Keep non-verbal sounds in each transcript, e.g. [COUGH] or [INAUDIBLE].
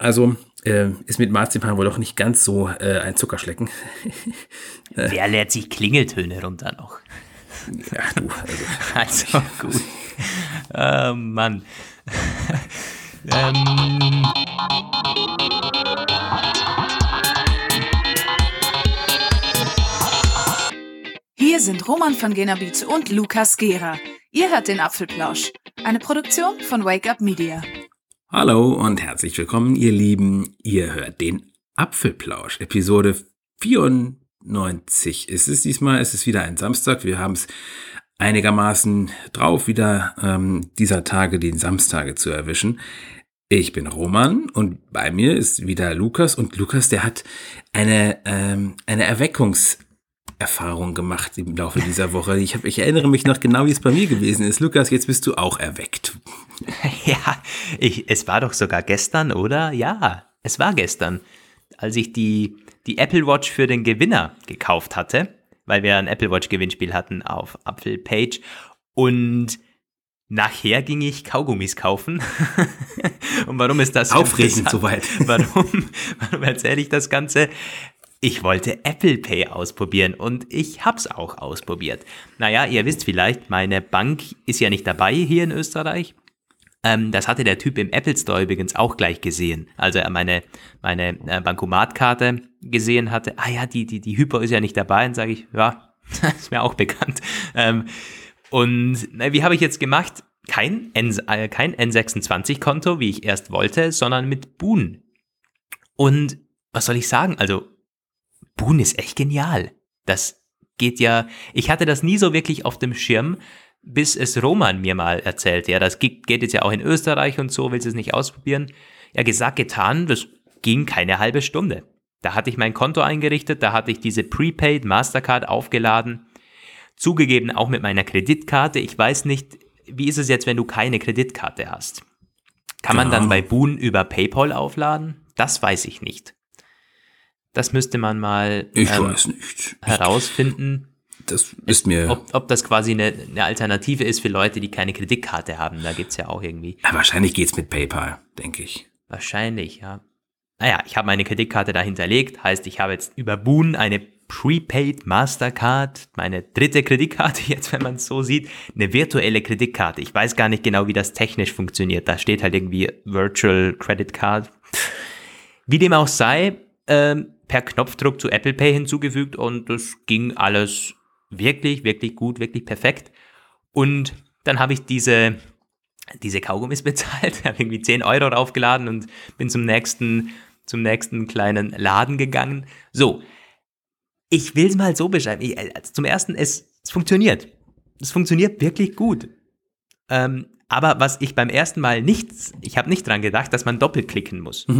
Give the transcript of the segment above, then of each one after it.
also äh, ist mit Marzipan wohl doch nicht ganz so äh, ein Zuckerschlecken. [LAUGHS] Wer lädt sich Klingeltöne runter noch? Ja, du. Also, [LAUGHS] also gut. oh Mann. [LAUGHS] ähm. Hier sind Roman von Genabit und Lukas Gera. Ihr hört den Apfelplausch, eine Produktion von Wake Up Media. Hallo und herzlich willkommen, ihr Lieben. Ihr hört den Apfelplausch, Episode 94 ist es diesmal. Es ist wieder ein Samstag. Wir haben es einigermaßen drauf, wieder ähm, dieser Tage den Samstage zu erwischen. Ich bin Roman und bei mir ist wieder Lukas und Lukas, der hat eine, ähm, eine Erweckungserfahrung gemacht im Laufe dieser Woche. Ich, hab, ich erinnere mich noch genau, wie es bei mir gewesen ist. Lukas, jetzt bist du auch erweckt. [LAUGHS] Ja, ich, es war doch sogar gestern, oder? Ja, es war gestern, als ich die, die Apple Watch für den Gewinner gekauft hatte, weil wir ein Apple Watch Gewinnspiel hatten auf Apple Page und Nachher ging ich Kaugummis kaufen. [LAUGHS] Und warum ist das aufregend soweit? [LAUGHS] Warum, warum erzähle ich das Ganze? Ich wollte Apple Pay ausprobieren und ich hab's auch ausprobiert. Naja, ihr wisst vielleicht, meine Bank ist ja nicht dabei hier in Österreich. Ähm, das hatte der Typ im Apple Store übrigens auch gleich gesehen. Also er meine, meine äh, Bankomatkarte gesehen hatte. Ah ja, die, die, die Hypo ist ja nicht dabei. Und sage ich, ja, [LAUGHS] ist mir auch bekannt. Ähm, und na, wie habe ich jetzt gemacht? Kein, N, äh, kein N26-Konto, wie ich erst wollte, sondern mit Boon. Und was soll ich sagen? Also, Boon ist echt genial. Das geht ja, ich hatte das nie so wirklich auf dem Schirm, bis es Roman mir mal erzählt. Ja, das geht jetzt ja auch in Österreich und so, willst du es nicht ausprobieren? Ja, gesagt, getan, das ging keine halbe Stunde. Da hatte ich mein Konto eingerichtet, da hatte ich diese Prepaid Mastercard aufgeladen Zugegeben auch mit meiner Kreditkarte. Ich weiß nicht, wie ist es jetzt, wenn du keine Kreditkarte hast? Kann man dann bei Boon über PayPal aufladen? Das weiß ich nicht. Das müsste man mal ich ähm, weiß nicht. herausfinden. Das ist mir. Ob, ob das quasi eine, eine, Alternative ist für Leute, die keine Kreditkarte haben. Da gibt es ja auch irgendwie. Ja, wahrscheinlich es mit PayPal, denke ich. Wahrscheinlich, ja. Naja, ich habe meine Kreditkarte da hinterlegt. Heißt, ich habe jetzt über Boon eine Prepaid Mastercard, meine dritte Kreditkarte [LAUGHS] jetzt, wenn man es so sieht, eine virtuelle Kreditkarte. Ich weiß gar nicht genau, wie das technisch funktioniert. Da steht halt irgendwie Virtual Credit Card. Wie dem auch sei, äh, per Knopfdruck zu Apple Pay hinzugefügt und das ging alles wirklich, wirklich gut, wirklich perfekt. Und dann habe ich diese, diese Kaugummis [LAUGHS] bezahlt, habe irgendwie 10 Euro draufgeladen und bin zum nächsten, zum nächsten kleinen Laden gegangen. So, ich will es mal so beschreiben. Ich, also zum ersten, es, es funktioniert. Es funktioniert wirklich gut. Ähm, aber was ich beim ersten Mal nicht, ich habe nicht dran gedacht, dass man doppelt klicken muss. [LAUGHS]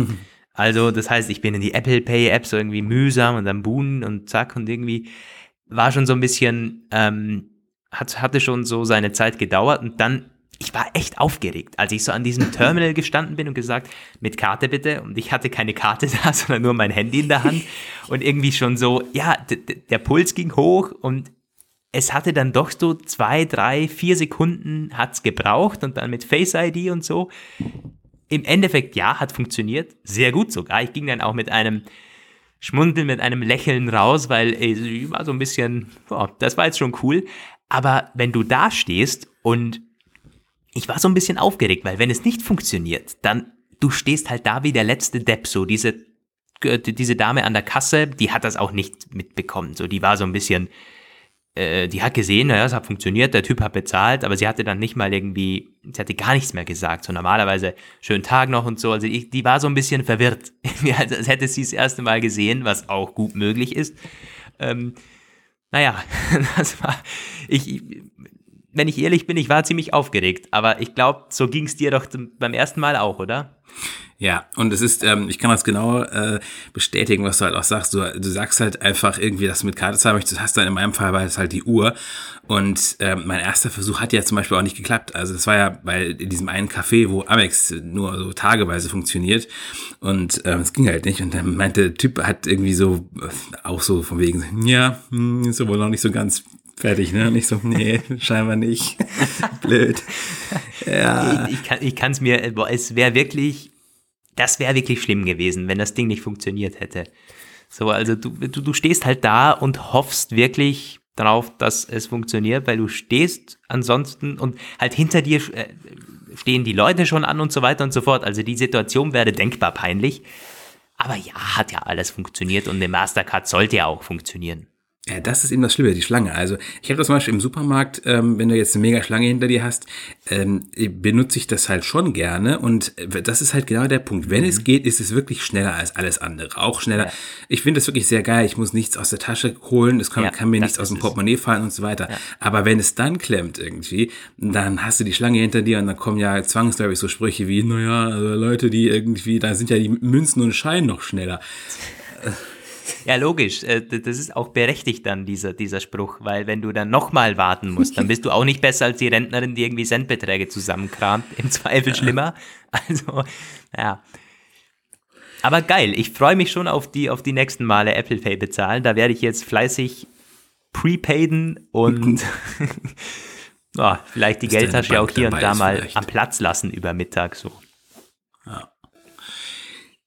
Also, das heißt, ich bin in die Apple Pay App so irgendwie mühsam und dann buhen und zack und irgendwie war schon so ein bisschen, ähm, hat, hatte schon so seine Zeit gedauert und dann ich war echt aufgeregt, als ich so an diesem [LAUGHS] Terminal gestanden bin und gesagt, mit Karte bitte. Und ich hatte keine Karte da, [LAUGHS] sondern nur mein Handy in der Hand. Und irgendwie schon so, ja, der Puls ging hoch und es hatte dann doch so zwei, drei, vier Sekunden hat's gebraucht und dann mit Face ID und so. Im Endeffekt, ja, hat funktioniert. Sehr gut sogar. Ich ging dann auch mit einem Schmundeln, mit einem Lächeln raus, weil ich war so ein bisschen, boah, das war jetzt schon cool. Aber wenn du da stehst und ich war so ein bisschen aufgeregt, weil wenn es nicht funktioniert, dann du stehst halt da wie der letzte Depp, so diese äh, diese Dame an der Kasse, die hat das auch nicht mitbekommen, so die war so ein bisschen äh, die hat gesehen, naja, es hat funktioniert, der Typ hat bezahlt, aber sie hatte dann nicht mal irgendwie, sie hatte gar nichts mehr gesagt. So normalerweise schönen Tag noch und so. Also ich, die war so ein bisschen verwirrt, [LAUGHS] als hätte sie das erste Mal gesehen, was auch gut möglich ist. Ähm, naja, [LAUGHS] das war, ich, wenn ich ehrlich bin, ich war ziemlich aufgeregt. Aber ich glaube, so ging es dir doch beim ersten Mal auch, oder? Ja, und es ist, ähm, ich kann das genau äh, bestätigen, was du halt auch sagst. Du, du sagst halt einfach irgendwie, dass du mit Karte zahlen möchtest. Hast dann in meinem Fall war es halt die Uhr. Und ähm, mein erster Versuch hat ja zum Beispiel auch nicht geklappt. Also es war ja bei in diesem einen Café, wo Amex nur so tageweise funktioniert. Und ähm, es ging halt nicht. Und dann meinte der Typ hat irgendwie so, äh, auch so von wegen, ja, hm, ist wohl noch nicht so ganz fertig, ne? Nicht so, nee, [LAUGHS] scheinbar nicht. Blöd. Ja. Ich, ich kann es mir, es wäre wirklich, das wäre wirklich schlimm gewesen, wenn das Ding nicht funktioniert hätte. So, also du, du, du stehst halt da und hoffst wirklich darauf, dass es funktioniert, weil du stehst ansonsten und halt hinter dir äh, stehen die Leute schon an und so weiter und so fort. Also die Situation wäre denkbar peinlich. Aber ja, hat ja alles funktioniert und eine Mastercard sollte ja auch funktionieren. Ja, das ist eben das Schlimme, die Schlange. Also ich habe das zum Beispiel im Supermarkt, ähm, wenn du jetzt eine mega Schlange hinter dir hast, ähm, benutze ich das halt schon gerne und äh, das ist halt genau der Punkt. Wenn mhm. es geht, ist es wirklich schneller als alles andere. Auch schneller. Ja. Ich finde das wirklich sehr geil. Ich muss nichts aus der Tasche holen, es kann, ja, kann mir nichts aus dem Portemonnaie fallen und so weiter. Aber wenn es dann klemmt irgendwie, dann hast du die Schlange hinter dir und dann kommen ja zwangsläufig so Sprüche wie, naja, also Leute, die irgendwie, da sind ja die Münzen und Scheine noch schneller. [LAUGHS] Ja, logisch. Äh, das ist auch berechtigt dann, dieser, dieser Spruch, weil wenn du dann nochmal warten musst, dann bist du auch nicht besser als die Rentnerin, die irgendwie Centbeträge zusammenkramt. Im Zweifel schlimmer. [LAUGHS] Also, ja. Aber geil, ich freue mich schon auf die, auf die nächsten Male Apple Pay bezahlen. Da werde ich jetzt fleißig prepaiden und oh, [LAUGHS] vielleicht die Geldtasche auch hier und da mal vielleicht. am Platz lassen über Mittag so. Ja.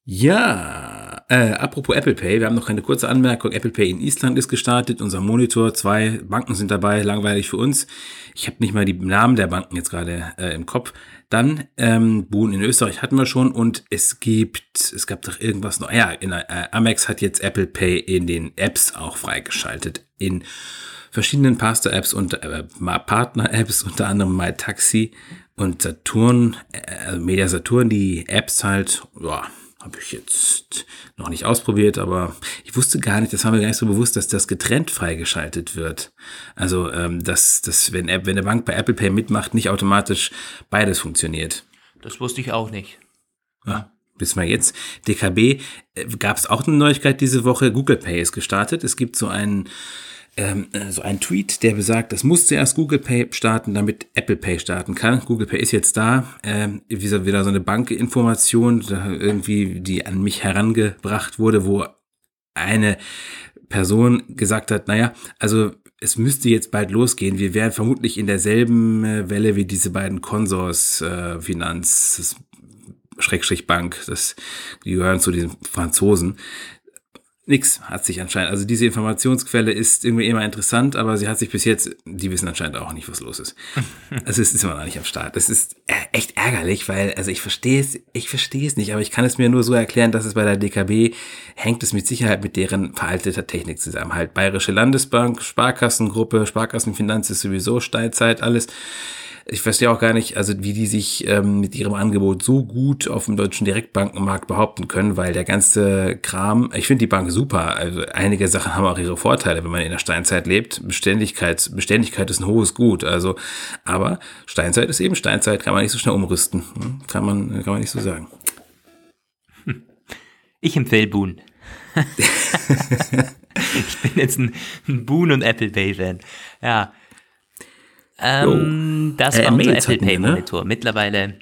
Ja, äh, apropos Apple Pay, wir haben noch eine kurze Anmerkung. Apple Pay in Island ist gestartet, unser Monitor, zwei Banken sind dabei, langweilig für uns. Ich habe nicht mal die Namen der Banken jetzt gerade äh, im Kopf. Dann ähm, Boon in Österreich hatten wir schon und es gibt, es gab doch irgendwas noch. Ja, in, äh, Amex hat jetzt Apple Pay in den Apps auch freigeschaltet. In verschiedenen Pastor-Apps und äh, Partner-Apps, unter anderem MyTaxi und Saturn, äh, also Media Saturn, die Apps halt, ja habe ich jetzt noch nicht ausprobiert, aber ich wusste gar nicht, das haben wir gar nicht so bewusst, dass das getrennt freigeschaltet wird. Also, ähm, dass, dass wenn, wenn eine Bank bei Apple Pay mitmacht, nicht automatisch beides funktioniert. Das wusste ich auch nicht. Ja, bis mal jetzt. DKB äh, gab es auch eine Neuigkeit diese Woche. Google Pay ist gestartet. Es gibt so einen ähm, äh, so ein Tweet, der besagt, das muss zuerst Google Pay starten, damit Apple Pay starten kann. Google Pay ist jetzt da. Ähm, wieder, wieder so eine Bankinformation, irgendwie, die an mich herangebracht wurde, wo eine Person gesagt hat, naja, also es müsste jetzt bald losgehen. Wir wären vermutlich in derselben äh, Welle wie diese beiden Konsors äh, Finanz, Schrägstrich Bank, das, die gehören zu diesen Franzosen, Nix hat sich anscheinend. Also diese Informationsquelle ist irgendwie immer interessant, aber sie hat sich bis jetzt, die wissen anscheinend auch nicht, was los ist. [LAUGHS] Also es ist immer noch nicht am Start. Das ist äh, echt ärgerlich, weil, also ich verstehe es, ich verstehe es nicht, aber ich kann es mir nur so erklären, dass es bei der DKB hängt es mit Sicherheit mit deren veralteter Technik zusammen. Halt Bayerische Landesbank, Sparkassengruppe, Sparkassenfinanz ist sowieso Steilzeit, alles ich verstehe auch gar nicht, also wie die sich ähm, mit ihrem Angebot so gut auf dem deutschen Direktbankenmarkt behaupten können, weil der ganze Kram, ich finde die Bank super. Also einige Sachen haben auch ihre Vorteile, wenn man in der Steinzeit lebt. Beständigkeit, Beständigkeit ist ein hohes Gut. Also, aber Steinzeit ist eben Steinzeit, kann man nicht so schnell umrüsten. Hm? Kann man, kann man nicht so sagen. Ich empfehle Boon. [LAUGHS] ich bin jetzt ein, ein Boon und Apple Pay Fan. Ja. Ähm, das äh, war unser Apple Pay ne? Monitor. Ne? Mittlerweile.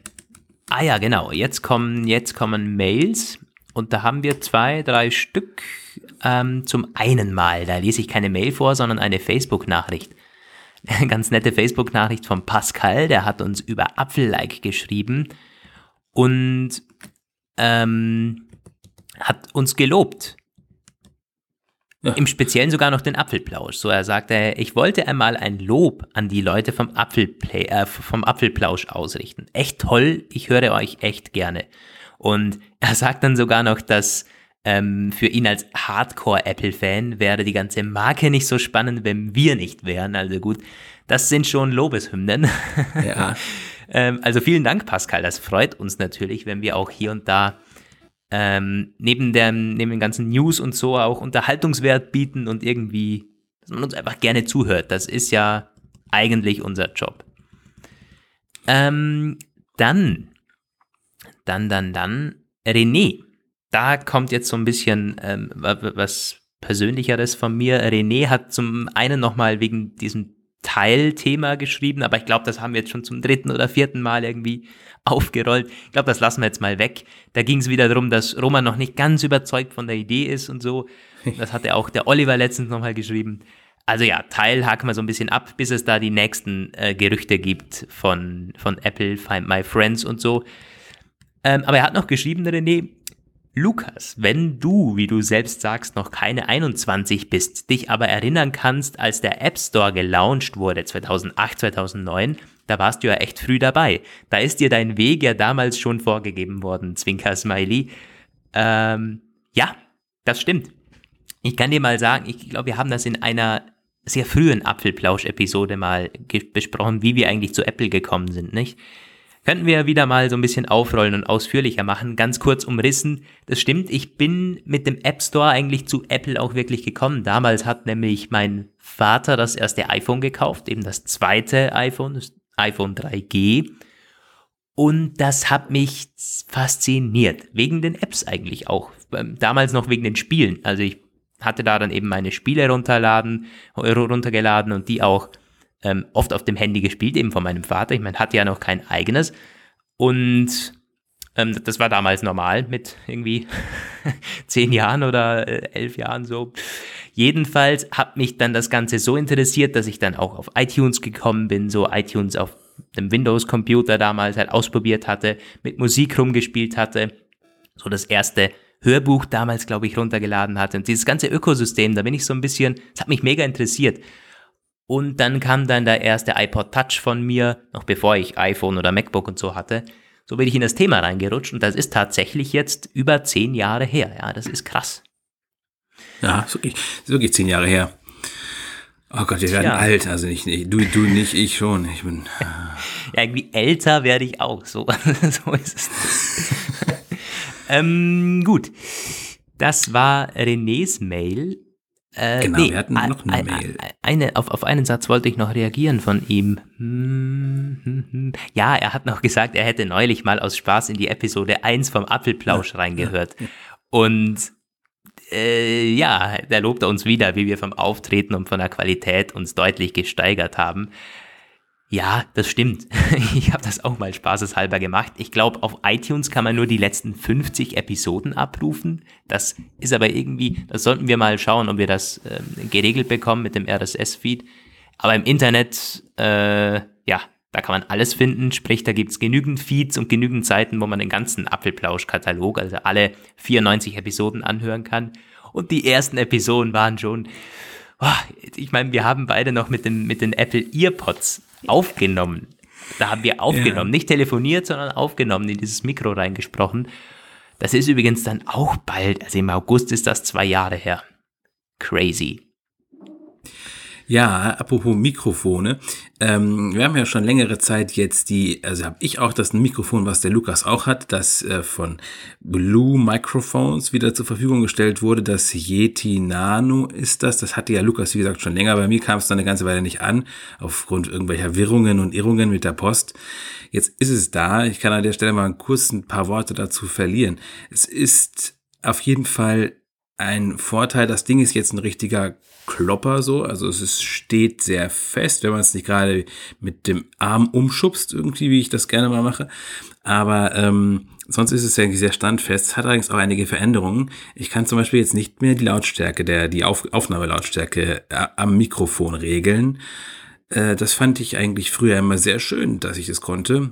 Ah ja, genau. Jetzt kommen, jetzt kommen Mails und da haben wir zwei, drei Stück. Ähm, zum einen mal, da lese ich keine Mail vor, sondern eine Facebook-Nachricht. [LAUGHS] Ganz nette Facebook-Nachricht von Pascal, der hat uns über Apfel-Like geschrieben und ähm, hat uns gelobt. Ja. Im Speziellen sogar noch den Apfelplausch. So er sagte, ich wollte einmal ein Lob an die Leute vom, Apfelplay, äh, vom Apfelplausch ausrichten. Echt toll, ich höre euch echt gerne. Und [LAUGHS] er sagt dann sogar noch, dass ähm, für ihn als Hardcore-Apple-Fan wäre die ganze Marke nicht so spannend, wenn wir nicht wären. Also gut, das sind schon Lobeshymnen. Ja. [LAUGHS] ähm, also vielen Dank, Pascal. Das freut uns natürlich, wenn wir auch hier und da ähm, neben, der, neben den ganzen News und so auch Unterhaltungswert bieten und irgendwie, dass man uns einfach gerne zuhört. Das ist ja eigentlich unser Job. Ähm, dann, dann, dann, dann, René. Da kommt jetzt so ein bisschen ähm, was Persönlicheres von mir. René hat zum einen nochmal wegen diesem Teilthema geschrieben, aber ich glaube, das haben wir jetzt schon zum dritten oder vierten Mal irgendwie aufgerollt. Ich glaube, das lassen wir jetzt mal weg. Da ging es wieder darum, dass Roman noch nicht ganz überzeugt von der Idee ist und so. Das hatte auch der Oliver letztens nochmal geschrieben. Also ja, Teil haken wir so ein bisschen ab, bis es da die nächsten äh, Gerüchte gibt von, von Apple, Find My Friends und so. Ähm, aber er hat noch geschrieben, René, Lukas, wenn du, wie du selbst sagst, noch keine 21 bist, dich aber erinnern kannst, als der App Store gelauncht wurde, 2008, 2009, da warst du ja echt früh dabei. Da ist dir dein Weg ja damals schon vorgegeben worden, Zwinker Smiley. Ähm, ja, das stimmt. Ich kann dir mal sagen, ich glaube, wir haben das in einer sehr frühen Apfelplausch-Episode mal besprochen, wie wir eigentlich zu Apple gekommen sind, nicht? Könnten wir wieder mal so ein bisschen aufrollen und ausführlicher machen. Ganz kurz umrissen. Das stimmt, ich bin mit dem App Store eigentlich zu Apple auch wirklich gekommen. Damals hat nämlich mein Vater das erste iPhone gekauft, eben das zweite iPhone, das iPhone 3G. Und das hat mich fasziniert. Wegen den Apps eigentlich auch. Ähm, damals noch wegen den Spielen. Also ich hatte da dann eben meine Spiele runterladen, runtergeladen und die auch ähm, oft auf dem Handy gespielt, eben von meinem Vater. Ich meine, hatte ja noch kein eigenes. Und ähm, das war damals normal mit irgendwie [LAUGHS] zehn Jahren oder äh, elf Jahren so. Jedenfalls hat mich dann das Ganze so interessiert, dass ich dann auch auf iTunes gekommen bin, so iTunes auf dem Windows-Computer damals halt ausprobiert hatte, mit Musik rumgespielt hatte, so das erste Hörbuch damals, glaube ich, runtergeladen hatte. Und dieses ganze Ökosystem, da bin ich so ein bisschen, es hat mich mega interessiert. Und dann kam dann der erste iPod Touch von mir, noch bevor ich iPhone oder MacBook und so hatte. So bin ich in das Thema reingerutscht und das ist tatsächlich jetzt über zehn Jahre her. Ja, das ist krass. Ja, ist wirklich, ist wirklich zehn Jahre her. Oh Gott, wir werden ja. alt. Also nicht, nicht, du, du nicht, ich schon. Ich bin. [LAUGHS] ja, irgendwie älter werde ich auch. So, [LAUGHS] so ist es. [LAUGHS] ähm, gut. Das war Renés Mail. Äh, genau, nee, wir hatten noch eine ein, Mail. Eine, auf, auf einen Satz wollte ich noch reagieren von ihm. Hm, hm, hm. Ja, er hat noch gesagt, er hätte neulich mal aus Spaß in die Episode 1 vom Apfelplausch reingehört. Und äh, ja, da lobt er uns wieder, wie wir vom Auftreten und von der Qualität uns deutlich gesteigert haben. Ja, das stimmt. [LAUGHS] Ich habe das auch mal spaßeshalber gemacht. Ich glaube, auf iTunes kann man nur die letzten 50 Episoden abrufen. Das ist aber irgendwie, das sollten wir mal schauen, ob wir das ähm, geregelt bekommen mit dem RSS-Feed. Aber im Internet, äh, ja, da kann man alles finden. Sprich, da gibt's genügend Feeds und genügend Seiten, wo man den ganzen Apfelplausch-Katalog, also alle 94 Episoden anhören kann. Und die ersten Episoden waren schon, oh, ich meine, wir haben beide noch mit, dem, mit den Apple Earpods aufgenommen. Da haben wir aufgenommen, ja. nicht telefoniert, sondern aufgenommen, in dieses Mikro reingesprochen. Das ist übrigens dann auch bald, also im August ist das zwei Jahre her. Crazy. Ja, apropos Mikrofone. Ähm, wir haben ja schon längere Zeit jetzt die, also habe ich auch das Mikrofon, was der Lukas auch hat, das äh, von Blue Microphones wieder zur Verfügung gestellt wurde. Das Yeti Nano ist das. Das hatte ja Lukas, wie gesagt, schon länger. Bei mir kam es dann eine ganze Weile nicht an, aufgrund irgendwelcher Wirrungen und Irrungen mit der Post. Jetzt ist es da. Ich kann an der Stelle mal kurz ein paar Worte dazu verlieren. Es ist auf jeden Fall ein Vorteil. Das Ding ist jetzt ein richtiger Klopper so, also es ist, steht sehr fest, wenn man es nicht gerade mit dem Arm umschubst, irgendwie, wie ich das gerne mal mache. Aber ähm, sonst ist es ja sehr standfest. Es hat allerdings auch einige Veränderungen. Ich kann zum Beispiel jetzt nicht mehr die Lautstärke, der, die Auf Aufnahmelautstärke äh, am Mikrofon regeln. Äh, das fand ich eigentlich früher immer sehr schön, dass ich es konnte.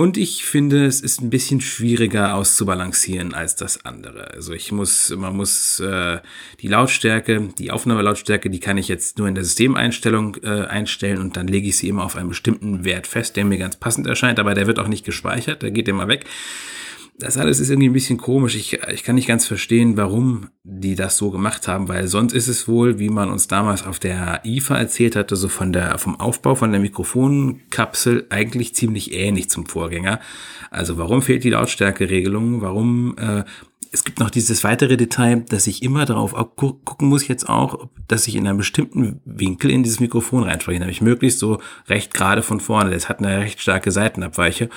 Und ich finde, es ist ein bisschen schwieriger auszubalancieren als das andere. Also ich muss, man muss äh, die Lautstärke, die Aufnahmelautstärke, die kann ich jetzt nur in der Systemeinstellung äh, einstellen und dann lege ich sie immer auf einen bestimmten Wert fest, der mir ganz passend erscheint, aber der wird auch nicht gespeichert, der geht immer weg das alles ist irgendwie ein bisschen komisch. Ich, ich kann nicht ganz verstehen, warum die das so gemacht haben, weil sonst ist es wohl, wie man uns damals auf der IFA erzählt hatte, so von der, vom Aufbau von der Mikrofonkapsel eigentlich ziemlich ähnlich zum Vorgänger. Also warum fehlt die Lautstärkeregelung? Warum äh, es gibt noch dieses weitere Detail, dass ich immer darauf gucken muss jetzt auch, dass ich in einem bestimmten Winkel in dieses Mikrofon reinspreche, nämlich möglichst so recht gerade von vorne. Das hat eine recht starke Seitenabweiche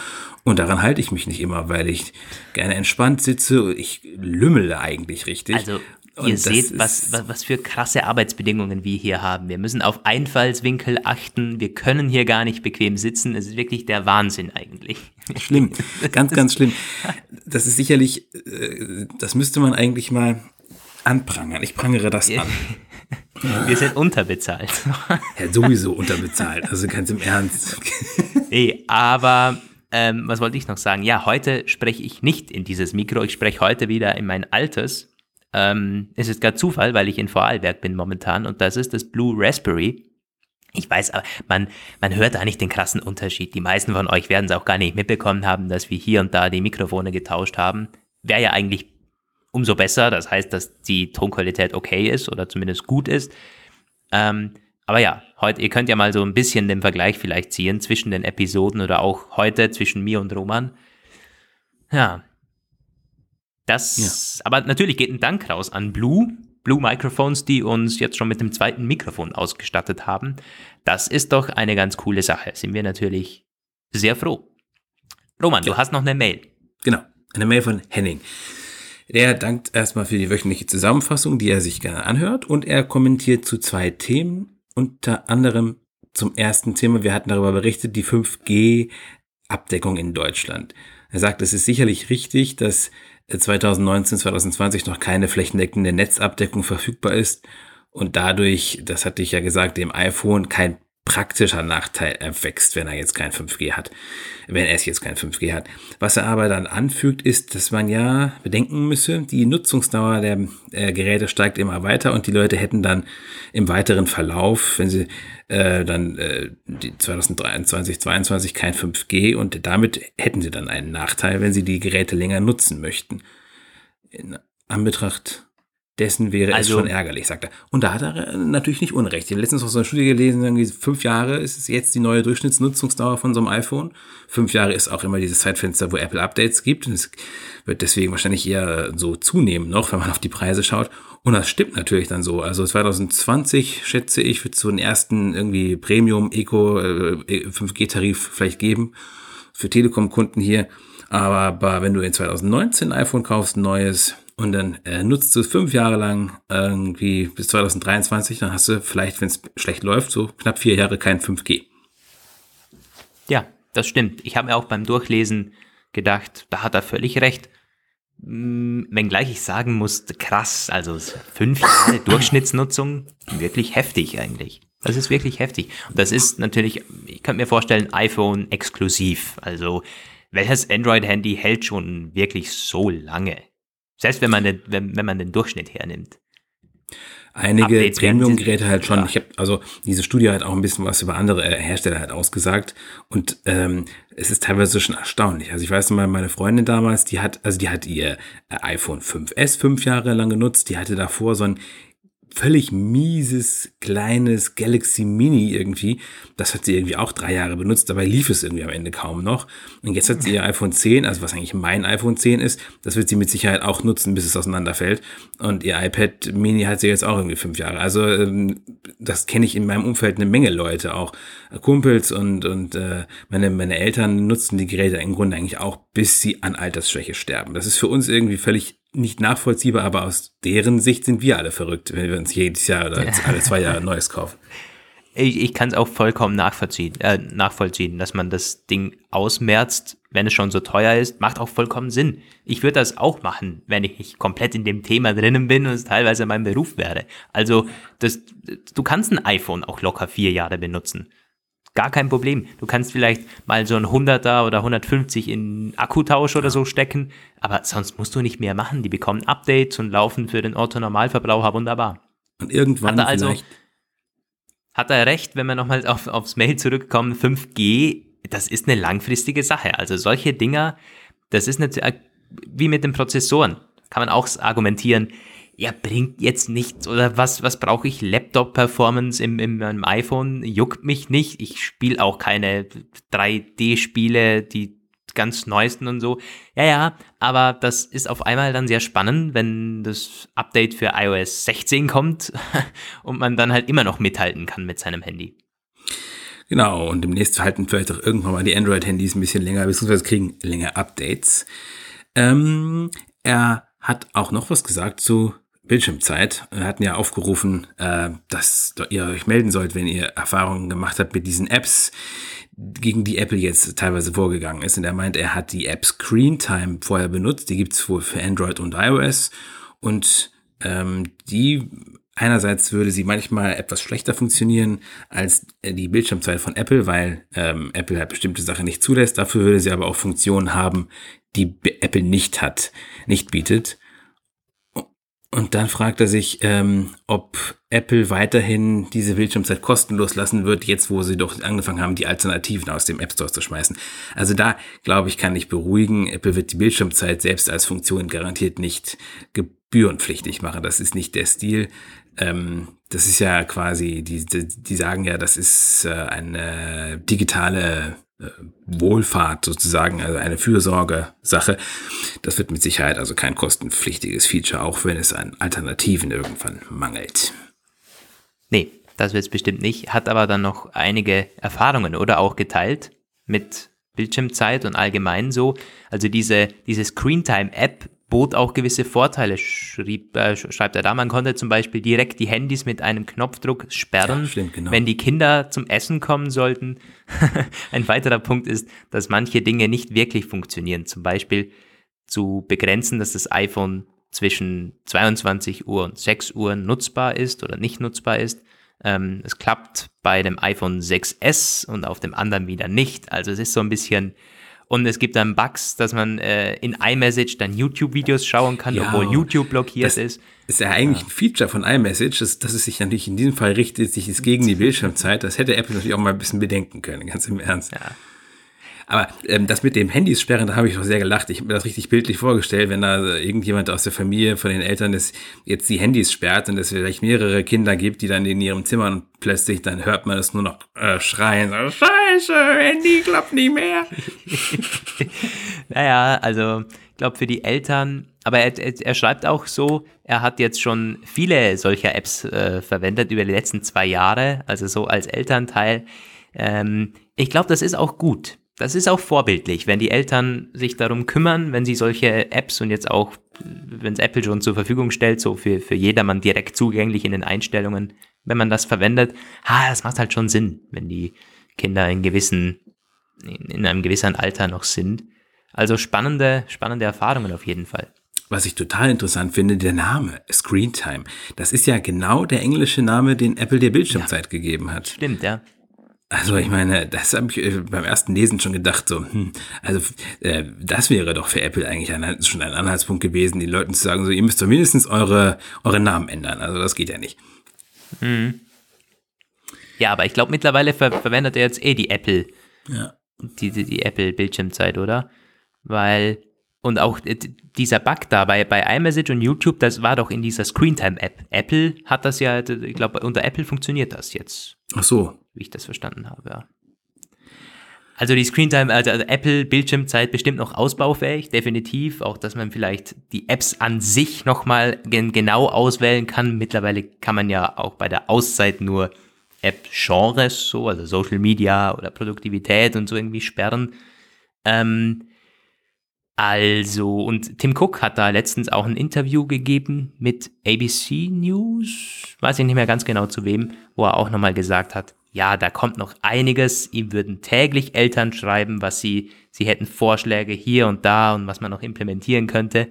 und daran halte ich mich nicht immer, weil ich gerne entspannt sitze. Ich lümmele eigentlich richtig. Also und Ihr seht, was, was, was für krasse Arbeitsbedingungen wir hier haben. Wir müssen auf Einfallswinkel achten. Wir können hier gar nicht bequem sitzen. Es ist wirklich der Wahnsinn eigentlich. [LAUGHS] Schlimm, ganz, ganz schlimm. [LAUGHS] Das ist sicherlich, äh, das müsste man eigentlich mal anprangern. Ich prangere das an. [LAUGHS] Wir sind unterbezahlt. Ja, sowieso unterbezahlt. Also ganz im Ernst. Nee, aber ähm, was wollte ich noch sagen? Ja, heute spreche ich nicht in dieses Mikro. Ich spreche heute wieder in mein altes. Ähm, es ist gar Zufall, weil ich in Vorarlberg bin momentan und das ist das Blue Raspberry. Ich weiß, aber man, man hört da nicht den krassen Unterschied. Die meisten von euch werden es auch gar nicht mitbekommen haben, dass wir hier und da die Mikrofone getauscht haben. Wäre ja eigentlich umso besser. Das heißt, dass die Tonqualität okay ist oder zumindest gut ist. Ähm, aber ja, heute, ihr könnt ja mal so ein bisschen den Vergleich vielleicht ziehen zwischen den Episoden oder auch heute zwischen mir und Roman. Ja. Das, ja. aber natürlich geht ein Dank raus an Blue, Blue Microphones, die uns jetzt schon mit dem zweiten Mikrofon ausgestattet haben. Das ist doch eine ganz coole Sache. Sind wir natürlich sehr froh. Roman, ja. du hast noch eine Mail. Genau, eine Mail von Henning. Der dankt erstmal für die wöchentliche Zusammenfassung, die er sich gerne anhört und er kommentiert zu zwei Themen unter anderem zum ersten Thema, wir hatten darüber berichtet, die 5G-Abdeckung in Deutschland. Er sagt, es ist sicherlich richtig, dass 2019, 2020 noch keine flächendeckende Netzabdeckung verfügbar ist und dadurch, das hatte ich ja gesagt, dem iPhone kein praktischer Nachteil erwächst, wenn er jetzt kein 5G hat, wenn es jetzt kein 5G hat. Was er aber dann anfügt, ist, dass man ja bedenken müsse, die Nutzungsdauer der äh, Geräte steigt immer weiter und die Leute hätten dann im weiteren Verlauf, wenn sie äh, dann äh, 2023, 2022 kein 5G und damit hätten sie dann einen Nachteil, wenn sie die Geräte länger nutzen möchten. In Anbetracht dessen wäre also, es schon ärgerlich, sagt er. Und da hat er äh, natürlich nicht Unrecht. Ich habe letztens auch so eine Studie gelesen, irgendwie fünf Jahre ist es jetzt die neue Durchschnittsnutzungsdauer von so einem iPhone. Fünf Jahre ist auch immer dieses Zeitfenster, wo Apple Updates gibt. Und es wird deswegen wahrscheinlich eher so zunehmen noch, wenn man auf die Preise schaut. Und das stimmt natürlich dann so. Also 2020, schätze ich, wird es so einen ersten irgendwie Premium Eco äh, 5G-Tarif vielleicht geben für Telekom-Kunden hier. Aber wenn du in 2019 ein iPhone kaufst, ein neues, und dann äh, nutzt du es fünf Jahre lang irgendwie bis 2023, dann hast du vielleicht, wenn es schlecht läuft, so knapp vier Jahre kein 5G. Ja, das stimmt. Ich habe mir auch beim Durchlesen gedacht, da hat er völlig recht. Hm, wenngleich ich sagen muss, krass, also fünf Jahre [COUGHS] Durchschnittsnutzung, wirklich heftig eigentlich. Das ist wirklich heftig. Und das ist natürlich, ich könnte mir vorstellen, iPhone exklusiv. Also welches Android-Handy hält schon wirklich so lange? Selbst wenn man den, wenn, wenn man den Durchschnitt hernimmt. Einige Premium-Geräte halt schon. Ja. Ich habe also diese Studie hat auch ein bisschen was über andere äh, Hersteller halt ausgesagt und ähm, es ist teilweise schon erstaunlich. Also ich weiß noch mal, meine Freundin damals, die hat also die hat ihr äh, iPhone 5s fünf Jahre lang genutzt. Die hatte davor so ein völlig mieses, kleines Galaxy Mini irgendwie. Das hat sie irgendwie auch drei Jahre benutzt, dabei lief es irgendwie am Ende kaum noch. Und jetzt hat sie ihr iPhone 10, also was eigentlich mein iPhone 10 ist, das wird sie mit Sicherheit auch nutzen, bis es auseinanderfällt. Und ihr iPad Mini hat sie jetzt auch irgendwie fünf Jahre. Also ähm, das kenne ich in meinem Umfeld eine Menge Leute, auch Kumpels und, und äh, meine, meine Eltern nutzen die Geräte im Grunde eigentlich auch, bis sie an Altersschwäche sterben. Das ist für uns irgendwie völlig nicht nachvollziehbar, aber aus deren Sicht sind wir alle verrückt, wenn wir uns jedes Jahr oder [LAUGHS] alle zwei Jahre Neues kaufen. Ich, ich kann es auch vollkommen nachvollziehen, äh, nachvollziehen, dass man das Ding ausmerzt, wenn es schon so teuer ist, macht auch vollkommen Sinn. Ich würde das auch machen, wenn ich nicht komplett in dem Thema drinnen bin und es teilweise mein Beruf wäre. Also, das, du kannst ein iPhone auch locker vier Jahre benutzen. Gar kein Problem. Du kannst vielleicht mal so ein 100er oder 150 in Akkutausch oder so stecken, aber sonst musst du nicht mehr machen. Die bekommen Updates und laufen für den Otto-Normalverbraucher wunderbar. Und irgendwann hat er also, vielleicht hat er recht, wenn wir nochmal auf, aufs Mail zurückkommen, 5G, das ist eine langfristige Sache. Also solche Dinger, das ist nicht wie mit den Prozessoren. Kann man auch argumentieren, ja, bringt jetzt nichts oder was, was brauche ich? Laptop-Performance im, im, im iPhone juckt mich nicht. Ich spiele auch keine 3D-Spiele, die ganz neuesten und so. Ja, ja, aber das ist auf einmal dann sehr spannend, wenn das Update für iOS 16 kommt [LAUGHS] und man dann halt immer noch mithalten kann mit seinem Handy. Genau, und demnächst halten vielleicht auch irgendwann mal die Android-Handys ein bisschen länger, beziehungsweise kriegen länger Updates. Ähm, er hat auch noch was gesagt zu Bildschirmzeit. Wir hatten ja aufgerufen, äh, dass ihr euch melden sollt, wenn ihr Erfahrungen gemacht habt mit diesen Apps, gegen die Apple jetzt teilweise vorgegangen ist. Und er meint, er hat die App Screen Time vorher benutzt. Die gibt's wohl für Android und iOS. Und ähm, die einerseits würde sie manchmal etwas schlechter funktionieren als äh, die Bildschirmzeit von Apple, weil ähm, Apple halt bestimmte Sachen nicht zulässt. Dafür würde sie aber auch Funktionen haben, die Apple nicht hat, nicht bietet. Und dann fragt er sich, ähm, ob Apple weiterhin diese Bildschirmzeit kostenlos lassen wird, jetzt wo sie doch angefangen haben, die Alternativen aus dem App Store zu schmeißen. Also da, glaube ich, kann ich beruhigen, Apple wird die Bildschirmzeit selbst als Funktion garantiert nicht gebührenpflichtig machen. Das ist nicht der Stil. Ähm, das ist ja quasi, die, die, die sagen ja, das ist äh, eine digitale Wohlfahrt sozusagen, also eine Fürsorge-Sache. Das wird mit Sicherheit also kein kostenpflichtiges Feature, auch wenn es an Alternativen irgendwann mangelt. Nee, das wird es bestimmt nicht, hat aber dann noch einige Erfahrungen oder auch geteilt mit Bildschirmzeit und allgemein so. Also diese, diese Screentime-App bot auch gewisse Vorteile, schrieb, äh, schreibt er da. Man konnte zum Beispiel direkt die Handys mit einem Knopfdruck sperren, ja, stimmt, genau. wenn die Kinder zum Essen kommen sollten. [LAUGHS] Ein weiterer Punkt ist, dass manche Dinge nicht wirklich funktionieren. Zum Beispiel zu begrenzen, dass das iPhone zwischen 22 Uhr und 6 Uhr nutzbar ist oder nicht nutzbar ist. Ähm, es klappt bei dem iPhone 6S und auf dem anderen wieder nicht. Also es ist so ein bisschen und es gibt dann Bugs, dass man äh, in iMessage dann YouTube-Videos schauen kann, ja, obwohl YouTube blockiert das ist. Ist ja eigentlich ja. ein Feature von iMessage, dass, dass es sich natürlich in diesem Fall richtet, sich ist gegen die Bildschirmzeit. Das hätte Apple natürlich auch mal ein bisschen bedenken können, ganz im Ernst. Ja. Aber ähm, das mit dem Handys sperren, da habe ich auch sehr gelacht. Ich habe mir das richtig bildlich vorgestellt, wenn da irgendjemand aus der Familie von den Eltern das jetzt die Handys sperrt und es vielleicht mehrere Kinder gibt, die dann in ihrem Zimmer und plötzlich dann hört man es nur noch äh, schreien, so, Scheiße, Handy klappt nie mehr. [LAUGHS] naja, also ich glaube für die Eltern, aber er, er, schreibt auch so, er hat jetzt schon viele solcher Apps äh, verwendet über die letzten zwei Jahre, also so als Elternteil. Ähm, ich glaube, das ist auch gut das ist auch vorbildlich, wenn die Eltern sich darum kümmern, wenn sie solche Apps und jetzt auch, wenn es Apple schon zur Verfügung stellt, so für, für jedermann direkt zugänglich in den Einstellungen, wenn man das verwendet, ha, das macht halt schon Sinn, wenn die Kinder in gewissen, in einem gewissen Alter noch sind. Also spannende, spannende Erfahrungen auf jeden Fall. Was ich total interessant finde, der Name Screentime. Das ist ja genau der englische Name, den Apple der Bildschirmzeit ja, gegeben hat. Stimmt, ja. Also ich meine, das habe ich äh, beim ersten Lesen schon gedacht, so, hm, also äh, das wäre doch für Apple eigentlich ein, schon ein Anhaltspunkt gewesen, den Leuten zu sagen, so, ihr müsst doch mindestens eure, eure Namen ändern. Also das geht ja nicht. Mhm. Ja, aber ich glaube, mittlerweile ver verwendet er jetzt eh die Apple, ja. die, die, die Apple-Bildschirmzeit, oder? Weil, und auch dieser Bug da bei, bei iMessage und YouTube, das war doch in dieser Screentime-App. Apple hat das ja, ich glaube, unter Apple funktioniert das jetzt. Ach so, wie ich das verstanden habe, ja. Also die Screentime, also, also Apple Bildschirmzeit bestimmt noch ausbaufähig, definitiv. Auch, dass man vielleicht die Apps an sich nochmal gen genau auswählen kann. Mittlerweile kann man ja auch bei der Auszeit nur App-Genres, so, also Social Media oder Produktivität und so irgendwie sperren. Ähm, also, und Tim Cook hat da letztens auch ein Interview gegeben mit ABC News, weiß ich nicht mehr ganz genau zu wem, wo er auch nochmal gesagt hat, ja, da kommt noch einiges. Ihm würden täglich Eltern schreiben, was sie, sie hätten Vorschläge hier und da und was man noch implementieren könnte.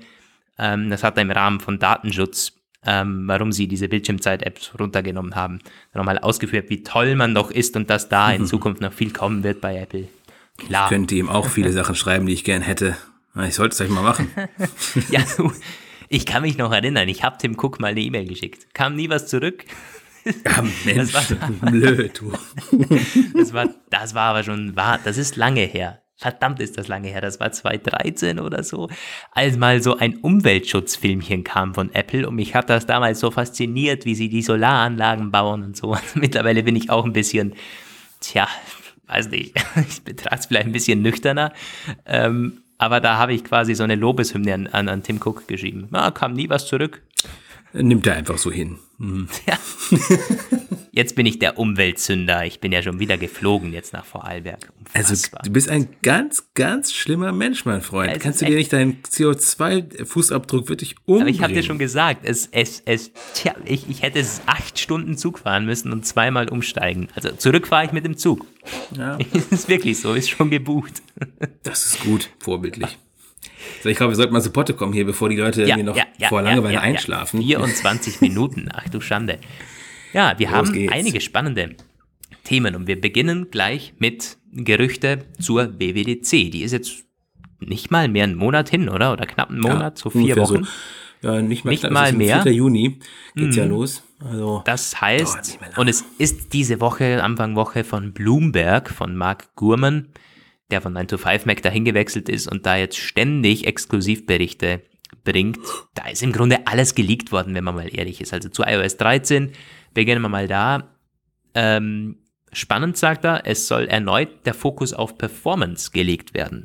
Ähm, das hat er im Rahmen von Datenschutz, ähm, warum sie diese Bildschirmzeit-Apps runtergenommen haben, nochmal ausgeführt, wie toll man doch ist und dass da in Zukunft noch viel kommen wird bei Apple. Klar. Ich könnte ihm auch viele Sachen schreiben, die ich gern hätte. Ich sollte es euch mal machen. [LAUGHS] ja, ich kann mich noch erinnern, ich habe Tim Cook mal eine E-Mail geschickt. Kam nie was zurück. Ja, Mensch, das war, [LAUGHS] blöd, du. Das war, das war aber schon, war, das ist lange her. Verdammt ist das lange her, das war 2013 oder so, als mal so ein Umweltschutzfilmchen kam von Apple und mich hat das damals so fasziniert, wie sie die Solaranlagen bauen und so. [LAUGHS] Mittlerweile bin ich auch ein bisschen, tja, weiß nicht, [LAUGHS] ich betrachte es vielleicht ein bisschen nüchterner, ähm, aber da habe ich quasi so eine Lobeshymne an, an, an Tim Cook geschrieben. Ja, kam nie was zurück. Nimmt er einfach so hin. Mhm. [LAUGHS] Ja. Jetzt bin ich der Umweltsünder. Ich bin ja schon wieder geflogen jetzt nach Vorarlberg. Unfassbar. Also du bist ein ganz, ganz schlimmer Mensch, mein Freund. Ja, Kannst du dir nicht deinen CO2-Fußabdruck wirklich umbringen? Aber ich habe dir schon gesagt, es, es, es, tja, ich, ich hätte acht Stunden Zug fahren müssen und zweimal umsteigen. Also zurück fahre ich mit dem Zug. Ja. [LAUGHS] ist wirklich so, ist schon gebucht. Das ist gut, vorbildlich. So, ich glaube, wir sollten mal zu Potte kommen hier, bevor die Leute Ja, irgendwie noch ja, ja, vor Langeweile einschlafen. 24 [LAUGHS] Minuten, ach du Schande. Ja, wir Los haben geht's. einige spannende Themen und wir beginnen gleich mit Gerüchte zur WWDC. Die ist jetzt nicht mal mehr einen Monat hin, oder? Oder knapp einen Monat, so vier Wochen. So. Ja, nicht mal, Nicht knapp, mal mehr. Mhm. 4. Juni geht's ja los. Also, Das heißt, und es ist diese Woche, Anfang Woche von Bloomberg, von Mark Gurman, der von 9 to 5 Mac dahin gewechselt ist und da jetzt ständig Exklusivberichte bringt. Da ist im Grunde alles geleakt worden, wenn man mal ehrlich ist. Also zu iOS 13 beginnen wir mal da. Ähm, spannend sagt er, es soll erneut der Fokus auf Performance gelegt werden.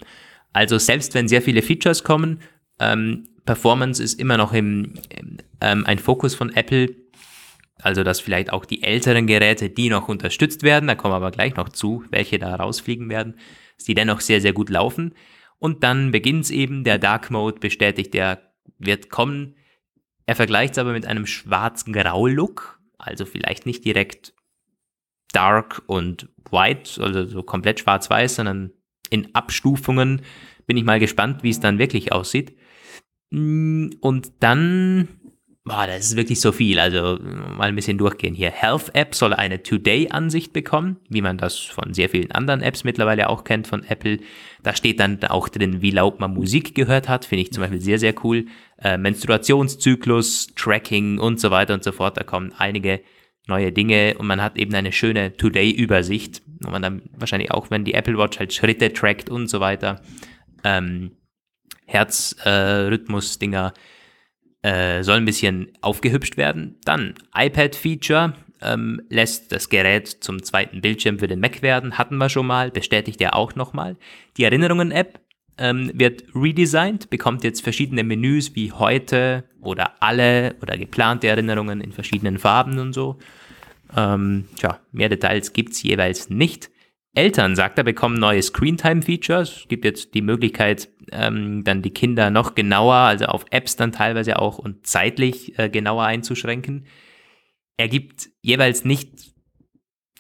Also selbst wenn sehr viele Features kommen, ähm, Performance ist immer noch im, ähm, ein Fokus von Apple. Also dass vielleicht auch die älteren Geräte, die noch unterstützt werden, da kommen wir aber gleich noch zu, welche da rausfliegen werden, die dennoch sehr, sehr gut laufen. Und dann beginnt es eben, der Dark Mode bestätigt, der wird kommen. Er vergleicht es aber mit einem schwarz-grau-Look, also vielleicht nicht direkt dark und white, also so komplett schwarz-weiß, sondern in Abstufungen. Bin ich mal gespannt, wie es dann wirklich aussieht. Mm, Und dann, boah, das ist wirklich so viel, also mal ein bisschen durchgehen hier. Health App soll eine Today-Ansicht bekommen, wie man das von sehr vielen anderen Apps mittlerweile auch kennt von Apple. Da steht dann auch drin, wie laut man Musik gehört hat, finde ich zum Beispiel sehr, sehr cool. Äh, Menstruationszyklus, Tracking und so weiter und so fort, da kommen einige neue Dinge und man hat eben eine schöne Today-Übersicht, wo man dann wahrscheinlich auch, wenn die Apple Watch halt Schritte trackt und so weiter, ähm, Herzrhythmus-Dinger äh, soll ein bisschen aufgehübscht werden. Dann iPad-Feature ähm, lässt das Gerät zum zweiten Bildschirm für den Mac werden, hatten wir schon mal, bestätigt er auch nochmal. Die Erinnerungen-App ähm, wird redesigned, bekommt jetzt verschiedene Menüs wie heute oder alle oder geplante Erinnerungen in verschiedenen Farben und so. Ähm, tja, mehr Details gibt's jeweils nicht. Eltern, sagt er, bekommen neue Screentime-Features. Es gibt jetzt die Möglichkeit, ähm, dann die Kinder noch genauer, also auf Apps dann teilweise auch und zeitlich äh, genauer einzuschränken. Er gibt jeweils nicht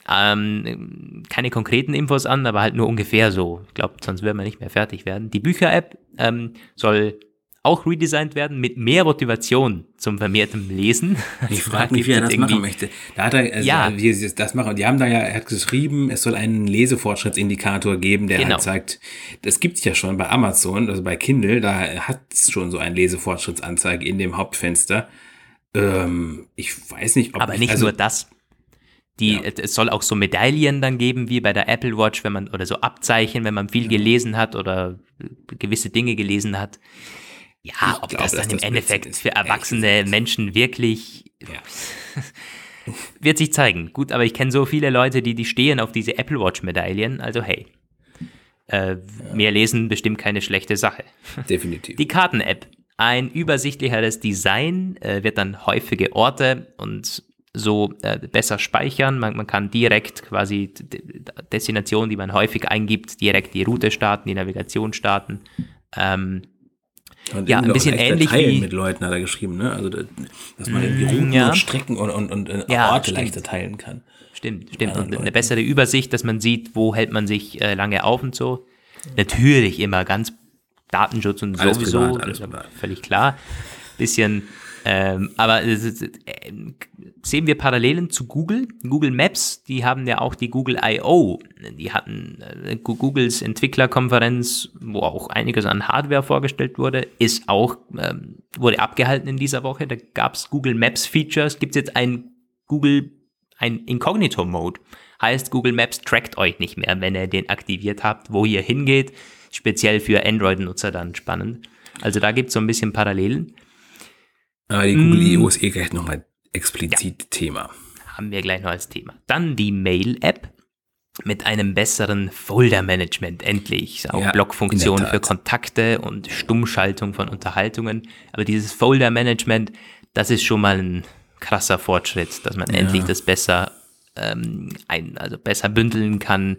ähm, keine konkreten Infos an, aber halt nur ungefähr so. Ich glaube, sonst würden wir nicht mehr fertig werden. Die Bücher-App ähm, soll auch redesigned werden mit mehr Motivation zum vermehrten Lesen. [LAUGHS] Ich Also frage mich, wie er das jetzt machen irgendwie- möchte. Da hat er, also, Ja. wie sie das machen. Und die haben da ja, er hat geschrieben, es soll einen Lesefortschrittsindikator geben, der Genau. halt zeigt, das gibt's ja schon bei Amazon, also bei Kindle, da hat's schon so eine Lesefortschrittsanzeige in dem Hauptfenster. Ähm, ich weiß nicht, ob Aber ich, nicht also, nur das. Die, Ja. Es soll auch so Medaillen dann geben, wie bei der Apple Watch, wenn man, oder so Abzeichen, wenn man viel gelesen hat oder gewisse Dinge gelesen hat. Ja, Ich ob glaub, das dann im das Endeffekt ist, für erwachsene. Menschen wirklich Ja. [LAUGHS] wird sich zeigen. Gut, aber ich kenne so viele Leute, die, die stehen auf diese Apple Watch Medaillen. Also hey, äh, mehr lesen bestimmt keine schlechte Sache. definitiv. Die Karten-App. Ein übersichtlicheres Design äh, wird dann häufige Orte und so äh, besser speichern. Man, man kann direkt quasi Destinationen, die man häufig eingibt, direkt die Route starten, die Navigation starten. Ähm, Und Ja, ein bisschen ähnlich teilen wie- mit Leuten hat er geschrieben, ne? Also, da- dass man irgendwie Routen ja. und Strecken und, und, und äh, Ja, Orte stimmt. leichter teilen kann. stimmt, stimmt. Und eine Leuten. bessere Übersicht, dass man sieht, wo hält man sich äh, lange auf und so. Natürlich immer ganz Datenschutz und Alles sowieso, privat, alles privat. völlig klar. Bisschen, ähm, aber äh, sehen wir Parallelen zu Google. Google Maps, die haben ja auch die Google I.O. Die hatten äh, Googles Entwicklerkonferenz, wo auch einiges an Hardware vorgestellt wurde, ist auch, ähm, wurde abgehalten in dieser Woche. Da gab es Google Maps Features, gibt es jetzt ein Google, ein Incognito-Mode. Heißt, Google Maps trackt euch nicht mehr, wenn ihr den aktiviert habt, wo ihr hingeht. Speziell für Android-Nutzer dann spannend. Also da gibt es so ein bisschen Parallelen. Aber die Google I.O. ist eh gleich noch ein explizit Thema. haben wir gleich noch als Thema. Dann die Mail-App mit einem besseren Folder-Management, endlich. Auch Ja, Blockfunktion in der für. Kontakte und Stummschaltung von Unterhaltungen. Aber dieses Folder-Management, das ist schon mal ein krasser Fortschritt, dass man endlich das besser, ähm, ein, also besser bündeln kann,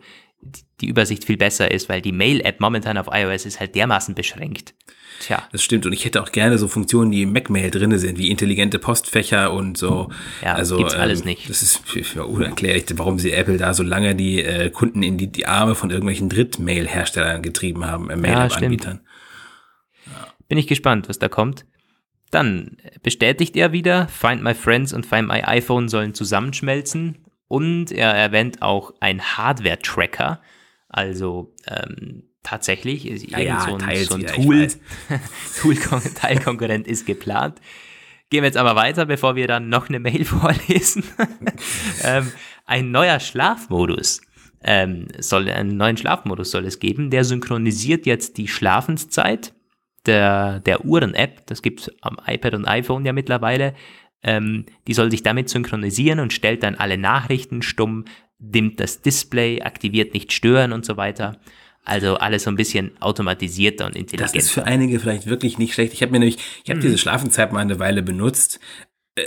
die Übersicht viel besser ist, weil die Mail-App momentan auf iOS ist halt dermaßen beschränkt. Tja, Das stimmt. Und ich hätte auch gerne so Funktionen, die im Mac-Mail drin sind, wie intelligente Postfächer und so. Ja, also, gibt's alles ähm, nicht. Das ist unerklärlich, warum sie Apple da so lange die äh, Kunden in die, die Arme von irgendwelchen Drittmail-Herstellern getrieben haben, äh, Mail-App-Anbietern. bin ich gespannt, was da kommt. Dann bestätigt er wieder, Find My Friends und Find My iPhone sollen zusammenschmelzen und er erwähnt auch ein Hardware-Tracker, also ähm, tatsächlich ist Ja, ja, so ein, teils so ein ich Tool. [LAUGHS] Tool-Teilkonkurrent ist geplant. Gehen wir jetzt aber weiter, bevor wir dann noch eine Mail [LAUGHS] vorlesen. [LAUGHS] ähm, ein neuer Schlafmodus ähm, soll, einen neuen Schlafmodus soll es geben, der synchronisiert jetzt die Schlafenszeit der, der Uhren-App, das gibt es am iPad und iPhone ja mittlerweile, ähm, die soll sich damit synchronisieren und stellt dann alle Nachrichten stumm, dimmt das Display, aktiviert nicht stören und so weiter. Also alles so ein bisschen automatisierter und Das intelligenter. ist für einige vielleicht wirklich nicht schlecht. Ich habe mir nämlich, ich habe diese Schlafenszeit mal eine Weile benutzt.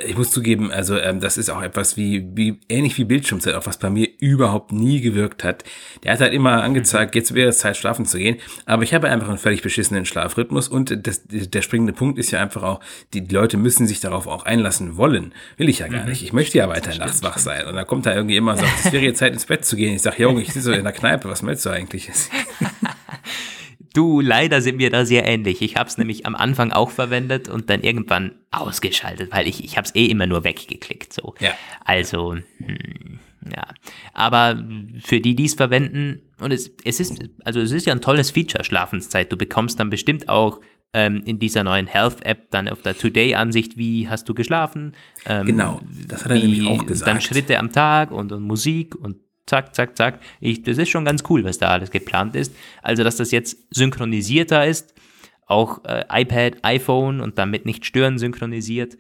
Ich muss zugeben, also ähm, das ist auch etwas wie, wie ähnlich wie Bildschirmzeit, auch was bei mir überhaupt nie gewirkt hat. Der hat halt immer angezeigt, jetzt wäre es Zeit, schlafen zu gehen. Aber ich habe einfach einen völlig beschissenen Schlafrhythmus und das, der springende Punkt ist ja einfach auch, die Leute müssen sich darauf auch einlassen wollen. Will ich ja gar nicht. Ich möchte ja weiter nachts wach sein. Und dann kommt da irgendwie immer sagt, es wäre jetzt Zeit ins Bett zu gehen. Ich sage, Junge, ich sitze so in der Kneipe, was willst du eigentlich? [LAUGHS] Du, leider sind wir da sehr ähnlich. Ich habe es nämlich am Anfang auch verwendet und dann irgendwann ausgeschaltet, weil ich, ich habe es eh immer nur weggeklickt. So. Ja. Also, hm, ja. Aber für die, die es verwenden, und es, es ist, also es ist ja ein tolles Feature, Schlafenszeit. Du bekommst dann bestimmt auch ähm, in dieser neuen Health-App dann auf der Today-Ansicht, wie hast du geschlafen. Ähm, Genau, das hat er nämlich auch gesagt. Dann Schritte am Tag und, und Musik und zack, zack, zack. Ich, das ist schon ganz cool, was da alles geplant ist. Also, dass das jetzt synchronisierter ist, auch äh, iPad, iPhone und damit nicht stören synchronisiert.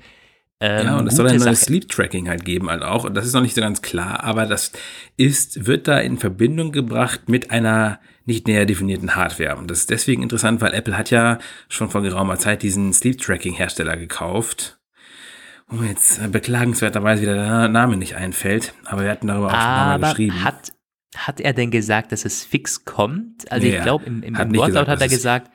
Ähm, Ja, und es soll ein neues Sache. Sleep Tracking halt geben, halt auch. Und das ist noch nicht so ganz klar, aber das ist, wird da in Verbindung gebracht mit einer nicht näher definierten Hardware. Und das ist deswegen interessant, weil Apple hat ja schon vor geraumer Zeit diesen Sleep Tracking Hersteller gekauft. Wo mir jetzt äh, beklagenswerterweise wieder der Name nicht einfällt. Aber wir hatten darüber auch schon mal Aber geschrieben. hat, hat er denn gesagt, dass es fix kommt? Also ich Ja, glaube, im, im, hat im Wortlaut hat er gesagt,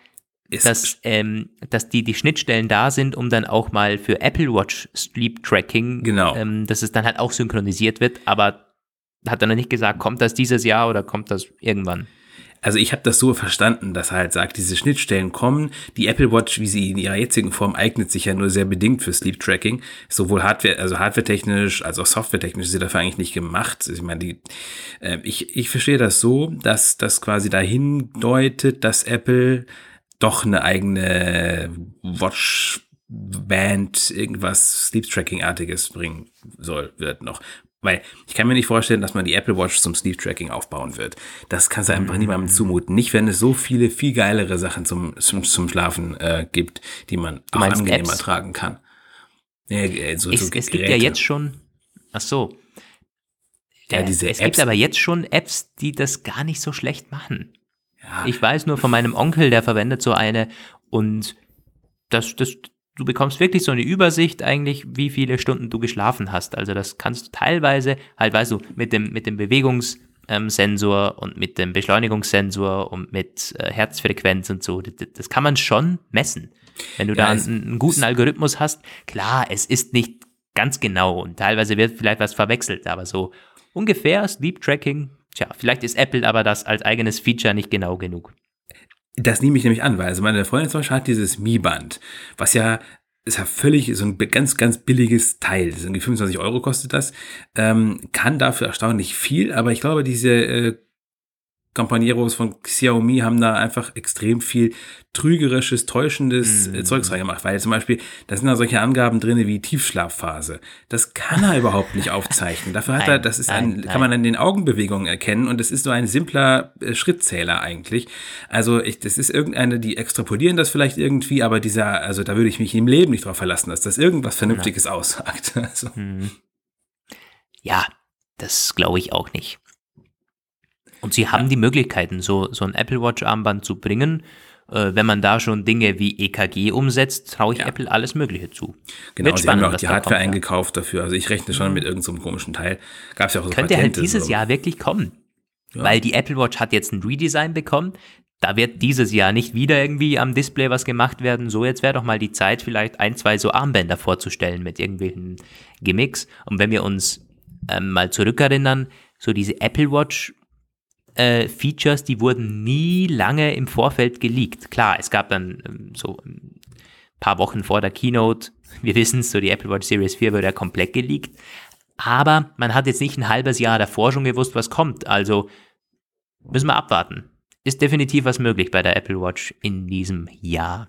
dass, ähm, dass die, die Schnittstellen da sind, um dann auch mal für Apple Watch Sleep Tracking, Genau. ähm, dass es dann halt auch synchronisiert wird, aber hat er noch nicht gesagt, kommt das dieses Jahr oder kommt das irgendwann? Also ich habe das so verstanden, dass er halt sagt, diese Schnittstellen kommen. Die Apple Watch, wie sie in ihrer jetzigen Form eignet sich ja nur sehr bedingt für Sleep Tracking. Sowohl Hardware, also hardwaretechnisch als auch softwaretechnisch ist sie dafür eigentlich nicht gemacht. Also Ich meine, die, äh, ich, ich verstehe das so, dass das quasi dahin deutet, dass Apple doch eine eigene Watch Band irgendwas Sleep Tracking artiges bringen soll wird noch. Weil ich kann mir nicht vorstellen, dass man die Apple Watch zum Sleep Tracking aufbauen wird. Das kannst du einfach niemandem zumuten. Nicht, wenn es so viele, viel geilere Sachen zum, zum, zum Schlafen äh, gibt, die man auch meinst angenehmer Apps? tragen kann. Äh, so, Es, so es gibt ja jetzt schon, ach so. Ja, Äh, diese es gibt Apps- aber jetzt schon Apps, die das gar nicht so schlecht machen. Ja, Ich weiß nur von meinem Onkel, der verwendet so eine und das, das, du bekommst wirklich so eine Übersicht eigentlich, wie viele Stunden du geschlafen hast. Also das kannst du teilweise, halt weißt du, mit dem, mit dem Bewegungssensor und mit dem Beschleunigungssensor und mit äh, Herzfrequenz und so, das, kann man schon messen. Wenn du Ja, da einen, einen guten Algorithmus hast, klar, es ist nicht ganz genau und teilweise wird vielleicht was verwechselt, aber so ungefähr Sleep Tracking, tja, vielleicht ist Apple aber das als eigenes Feature nicht genau genug. Das nehme ich nämlich an, weil also meine Freundin zum Beispiel hat dieses Mi-Band, was ja ist ja völlig so ein ganz, ganz billiges Teil. Das irgendwie 25 Euro kostet das. Ähm, kann dafür erstaunlich viel, aber ich glaube, diese äh, Campaneros von Xiaomi haben da einfach extrem viel trügerisches, täuschendes äh, Zeugs reingemacht, weil zum Beispiel, da sind da solche Angaben drin wie Tiefschlafphase. Das kann er [LAUGHS] überhaupt nicht aufzeichnen. Dafür hat er, Nein, das ist nein, ein, nein. kann man an den Augenbewegungen erkennen und es ist so ein simpler äh, Schrittzähler eigentlich. Also ich, das ist irgendeine, die extrapolieren das vielleicht irgendwie, aber dieser, also da würde ich mich im Leben nicht drauf verlassen, dass das irgendwas Vernünftiges aussagt. [LAUGHS] Also, Ja, das glaube ich auch nicht. Und sie haben die Möglichkeiten, so, so ein Apple Watch Armband zu bringen. Äh, wenn man da schon Dinge wie EKG umsetzt, traue ich Ja. Apple alles Mögliche zu. genau, Wird sie haben ja auch die Hardware kommt, ja. eingekauft dafür. Also ich rechne schon mit irgendeinem so komischen Teil. Gab es ja auch so Könnte halt Patente, dieses so. Jahr wirklich kommen. Weil die Apple Watch hat jetzt ein Redesign bekommen. Da wird dieses Jahr nicht wieder irgendwie am Display was gemacht werden. So, jetzt wäre doch mal die Zeit, vielleicht ein, zwei so Armbänder vorzustellen mit irgendwelchen Gimmicks. Und wenn wir uns ähm, mal zurückerinnern, so diese Apple Watch äh, Features, die wurden nie lange im Vorfeld geleakt. Klar, es gab dann ähm, so ähm, paar Wochen vor der Keynote. [LAUGHS] Wir wissen es, so die Apple Watch Series 4 wird ja komplett geleakt. Aber man hat jetzt nicht ein halbes Jahr davor schon gewusst, was kommt. Also müssen wir abwarten. Ist definitiv was möglich bei der Apple Watch in diesem Jahr.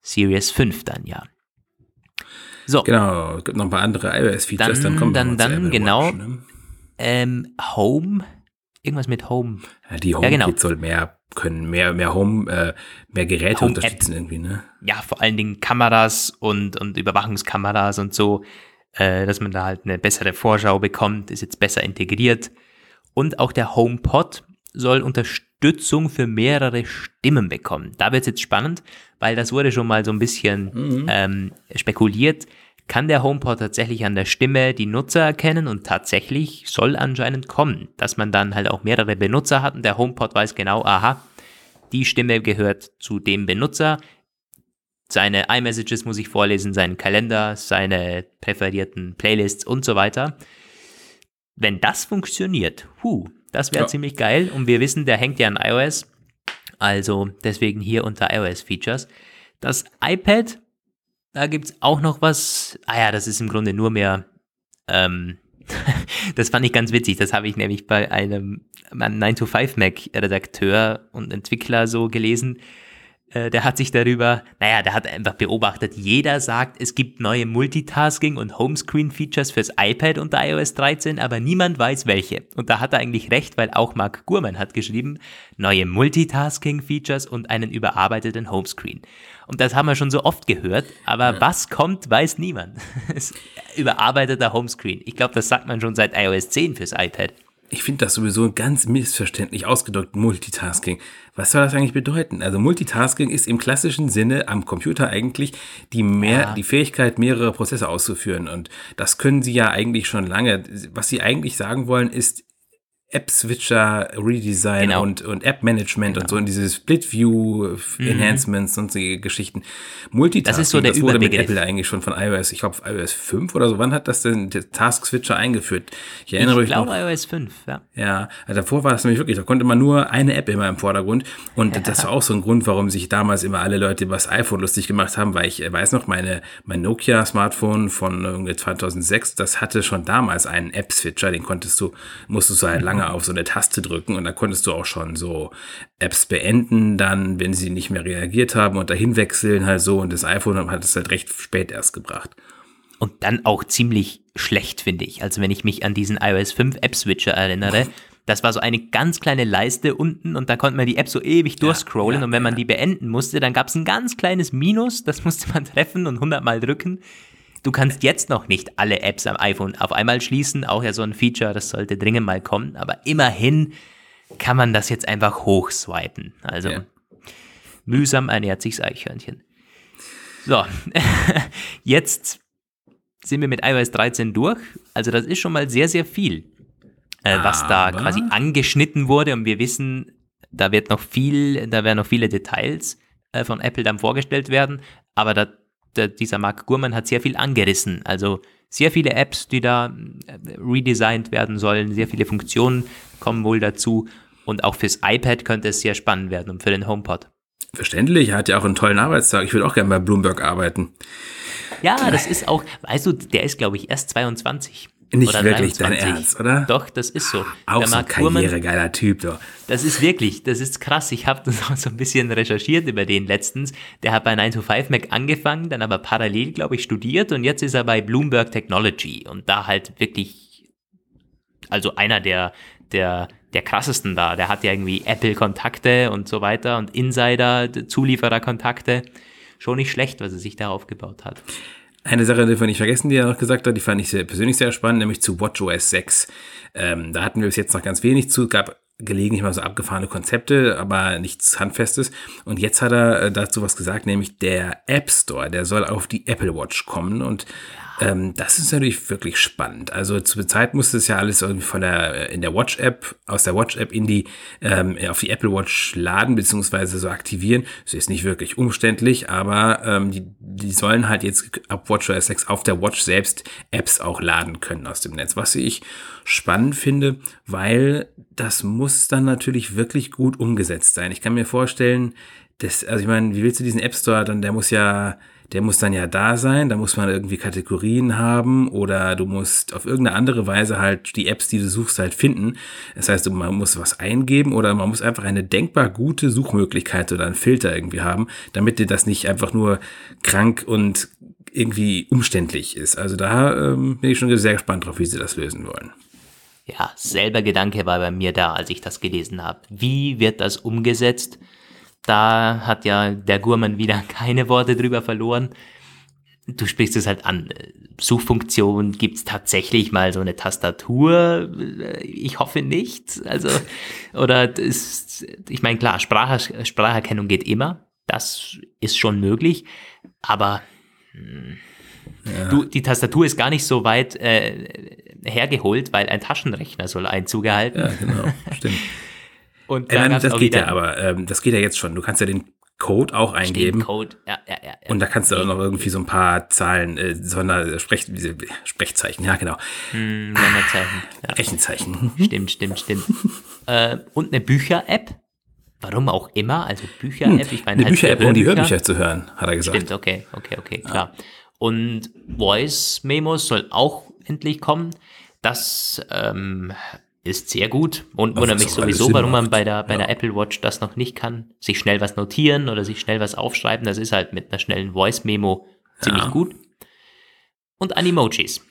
Series 5 dann ja. So. Genau, es gibt noch ein paar andere iOS-Features, dann, dann kommen dann, wir dann, genau. Watch, ne? ähm, Home, irgendwas mit Home. Ja, die HomeKit ja, genau. soll mehr können, mehr, mehr Home, äh, mehr Geräte Home unterstützen irgendwie, ne? Ja, vor allen Dingen Kameras und, und Überwachungskameras und so, äh, dass man da halt eine bessere Vorschau bekommt, ist jetzt besser integriert. Und auch der HomePod soll Unterstützung für mehrere Stimmen bekommen. Da wird es jetzt spannend, weil das wurde schon mal so ein bisschen mhm. ähm, spekuliert. Kann der HomePod tatsächlich an der Stimme die Nutzer erkennen und tatsächlich soll anscheinend kommen, dass man dann halt auch mehrere Benutzer hat und der HomePod weiß genau, aha, die Stimme gehört zu dem Benutzer. Seine iMessages muss ich vorlesen, seinen Kalender, seine präferierten Playlists und so weiter. Wenn das funktioniert, huh, das wäre ja. ziemlich geil. Und wir wissen, der hängt ja an iOS. Also deswegen hier unter iOS-Features. Das iPad, da gibt es auch noch was. Ah ja, das ist im Grunde nur mehr. Ähm, [LAUGHS] das fand ich ganz witzig. Das habe ich nämlich bei einem 9to5Mac-Redakteur und Entwickler so gelesen. Äh, der hat sich darüber, naja, der hat einfach beobachtet, jeder sagt, es gibt neue Multitasking- und Homescreen-Features fürs iPad unter iOS 13, aber niemand weiß welche. Und da hat er eigentlich recht, weil auch Mark Gurman hat geschrieben, neue Multitasking-Features und einen überarbeiteten Homescreen. Und das haben wir schon so oft gehört, aber ja. was kommt, weiß niemand. [LAUGHS] Überarbeiteter Homescreen. Ich glaube, das sagt man schon seit iOS 10 fürs iPad ich finde das sowieso ganz missverständlich ausgedrückt, Multitasking. Was soll das eigentlich bedeuten? Also Multitasking ist im klassischen Sinne am Computer eigentlich die mehr, ja. die Fähigkeit, mehrere Prozesse auszuführen. Und das können sie ja eigentlich schon lange. Was sie eigentlich sagen wollen, ist, App-Switcher, Redesign genau. und, und App-Management genau. und so in diese Split-View-Enhancements mhm. und solche Geschichten. Multitasking, das, ist so der das wurde mit Apple eigentlich schon von iOS, ich glaube iOS 5 oder so. Wann hat das denn der Task-Switcher eingeführt? Ich erinnere mich Ich glaube iOS 5, ja. Ja, also davor war das nämlich wirklich, da konnte man nur eine App immer im Vordergrund und ja. das war auch so ein Grund, warum sich damals immer alle Leute über das iPhone lustig gemacht haben, weil ich weiß noch, meine, mein Nokia-Smartphone von irgendwie 2006, das hatte schon damals einen App-Switcher, den konntest du, musstest du halt lange lange auf so eine Taste drücken und da konntest du auch schon so Apps beenden, dann, wenn sie nicht mehr reagiert haben und dahin wechseln halt so und das iPhone hat es halt recht spät erst gebracht. Und dann auch ziemlich schlecht, finde ich. Also wenn ich mich an diesen iOS 5 App Switcher erinnere, das war so eine ganz kleine Leiste unten und da konnte man die App so ewig durchscrollen ja, ja, und wenn man ja. die beenden musste, dann gab es ein ganz kleines Minus, das musste man treffen und 100 Mal drücken. Du kannst jetzt noch nicht alle Apps am iPhone auf einmal schließen, auch ja so ein Feature, das sollte dringend mal kommen, aber immerhin kann man das jetzt einfach hochswipen. Also ja. mühsam ernährt sich's Eichhörnchen. So, [LAUGHS] jetzt sind wir mit iOS 13 durch. Also das ist schon mal sehr, sehr viel, äh, was da quasi angeschnitten wurde und wir wissen, da wird noch viel, da werden noch viele Details äh, von Apple dann vorgestellt werden, aber da der, dieser Mark Gurman hat sehr viel angerissen. Also sehr viele Apps, die da äh, redesigned werden sollen, sehr viele Funktionen kommen wohl dazu. Und auch fürs iPad könnte es sehr spannend werden und für den HomePod. Verständlich, er hat ja auch einen tollen Arbeitstag. Ich würde auch gerne bei Bloomberg arbeiten. Ja, das ist auch, weißt du, der ist, glaube ich, erst 22. Nicht oder wirklich 23. dein Ernst, oder? Doch, das ist so. Auch der so ein karrieregeiler Typ, doch. Das ist wirklich, das ist krass. Ich habe das [LAUGHS] auch so ein bisschen recherchiert über den letztens. Der hat bei 9to5Mac angefangen, dann aber parallel, glaube ich, studiert und jetzt ist er bei Bloomberg Technology und da halt wirklich, also einer der, der, der krassesten da. Der hat ja irgendwie Apple-Kontakte und so weiter und Insider, Zulieferer-Kontakte. Schon nicht schlecht, was er sich da aufgebaut hat. Eine Sache die wir nicht vergessen, die er noch gesagt hat, die fand ich sehr, persönlich sehr spannend, nämlich zu WatchOS 6. Ähm, da hatten wir bis jetzt noch ganz wenig zu, gab gelegentlich mal so abgefahrene Konzepte, aber nichts Handfestes. Und jetzt hat er äh, dazu was gesagt, nämlich der App Store, der soll auf die Apple Watch kommen und ähm, das ist natürlich wirklich spannend. Also zur Zeit musste es ja alles irgendwie von der, in der Watch-App, aus der Watch-App in die, ähm, auf die Apple Watch laden, beziehungsweise so aktivieren. Das ist nicht wirklich umständlich, aber ähm, die, die sollen halt jetzt ab WatchOS 6 auf der Watch selbst Apps auch laden können aus dem Netz, was ich spannend finde, weil das muss dann natürlich wirklich gut umgesetzt sein. Ich kann mir vorstellen, dass, also ich meine, wie willst du diesen App Store dann, der muss ja, der muss dann ja da sein, da muss man irgendwie Kategorien haben oder du musst auf irgendeine andere Weise halt die Apps, die du suchst, halt finden. Das heißt, man muss was eingeben oder man muss einfach eine denkbar gute Suchmöglichkeit oder einen Filter irgendwie haben, damit dir das nicht einfach nur krank und irgendwie umständlich ist. Also da ähm, bin ich schon sehr gespannt drauf, wie sie das lösen wollen. Ja, selber Gedanke war bei mir da, als ich das gelesen habe. Wie wird das umgesetzt? Da hat ja der Gurman wieder [LAUGHS] keine Worte drüber verloren. Du sprichst es halt an. Suchfunktion gibt's tatsächlich mal so eine Tastatur? Ich hoffe nicht. Also, oder das, ich meine, klar, Sprache, Spracherkennung geht immer. Das ist schon möglich. Aber hm, ja. du, die Tastatur ist gar nicht so weit äh, hergeholt, weil ein Taschenrechner soll Einzug erhalten. Ja, genau, stimmt. [LAUGHS] Und äh, nein, das geht ja, aber ähm, das geht ja jetzt schon. Du kannst ja den Code auch eingeben. Code, ja, ja, ja. Und da kannst du auch noch irgendwie so ein paar Zahlen, äh, Sonder, Sprech, Sprechzeichen, ja, genau. Hm. Ja. Rechenzeichen. Stimmt, stimmt, stimmt. [LAUGHS] äh, und eine Bücher-App. Warum auch immer, also Bücher-App. Hm, ich meine, eine halt Bücher-App, um die Hörbücher zu hören, hat er gesagt. Stimmt, okay, okay, okay, klar. Ja. Und Voice-Memos soll auch endlich kommen. Das ähm, ist sehr gut und wundert mich sowieso, warum man bei der, bei ja. der Apple Watch das noch nicht kann. Sich schnell was notieren oder sich schnell was aufschreiben. Das ist halt mit einer schnellen Voice-Memo ziemlich ja. gut. Und Animojis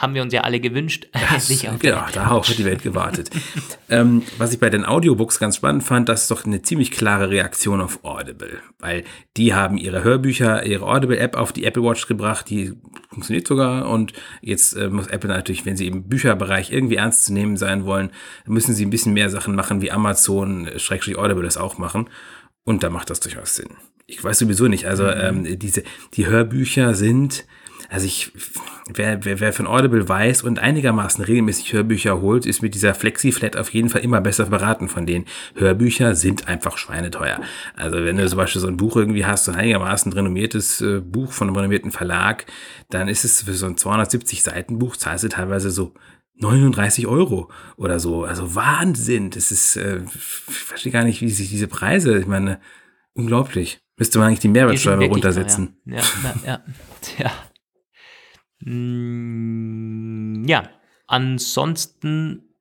haben wir uns ja alle gewünscht. [LAUGHS] Das, ja, darauf hat die Welt gewartet. [LAUGHS] ähm, was ich bei den Audiobooks ganz spannend fand, das ist doch eine ziemlich klare Reaktion auf Audible, weil die haben ihre Hörbücher, ihre Audible-App auf die Apple Watch gebracht, die funktioniert sogar und jetzt äh, muss Apple natürlich, wenn sie im Bücherbereich irgendwie ernst zu nehmen sein wollen, müssen sie ein bisschen mehr Sachen machen, wie Amazon, äh, Schrägstrich Audible das auch machen und da macht das durchaus Sinn. Ich weiß sowieso nicht, also mhm. ähm, diese, die Hörbücher sind also ich, wer, wer, wer von Audible weiß und einigermaßen regelmäßig Hörbücher holt, ist mit dieser Flexi-Flat auf jeden Fall immer besser beraten von denen. Hörbücher sind einfach schweineteuer. Also wenn du zum Beispiel so ein Buch irgendwie hast, so ein einigermaßen renommiertes äh, Buch von einem renommierten Verlag, dann ist es für so ein 270 Seiten Buch, zahlst du teilweise so 39 Euro oder so. Also Wahnsinn. Das ist, äh, ich verstehe gar nicht, wie sich diese Preise, ich meine, unglaublich. Müsste man eigentlich die Mehrwertsteuer runtersetzen. Ja, ja, ja. [LAUGHS] ja. Mm, ja, ansonsten,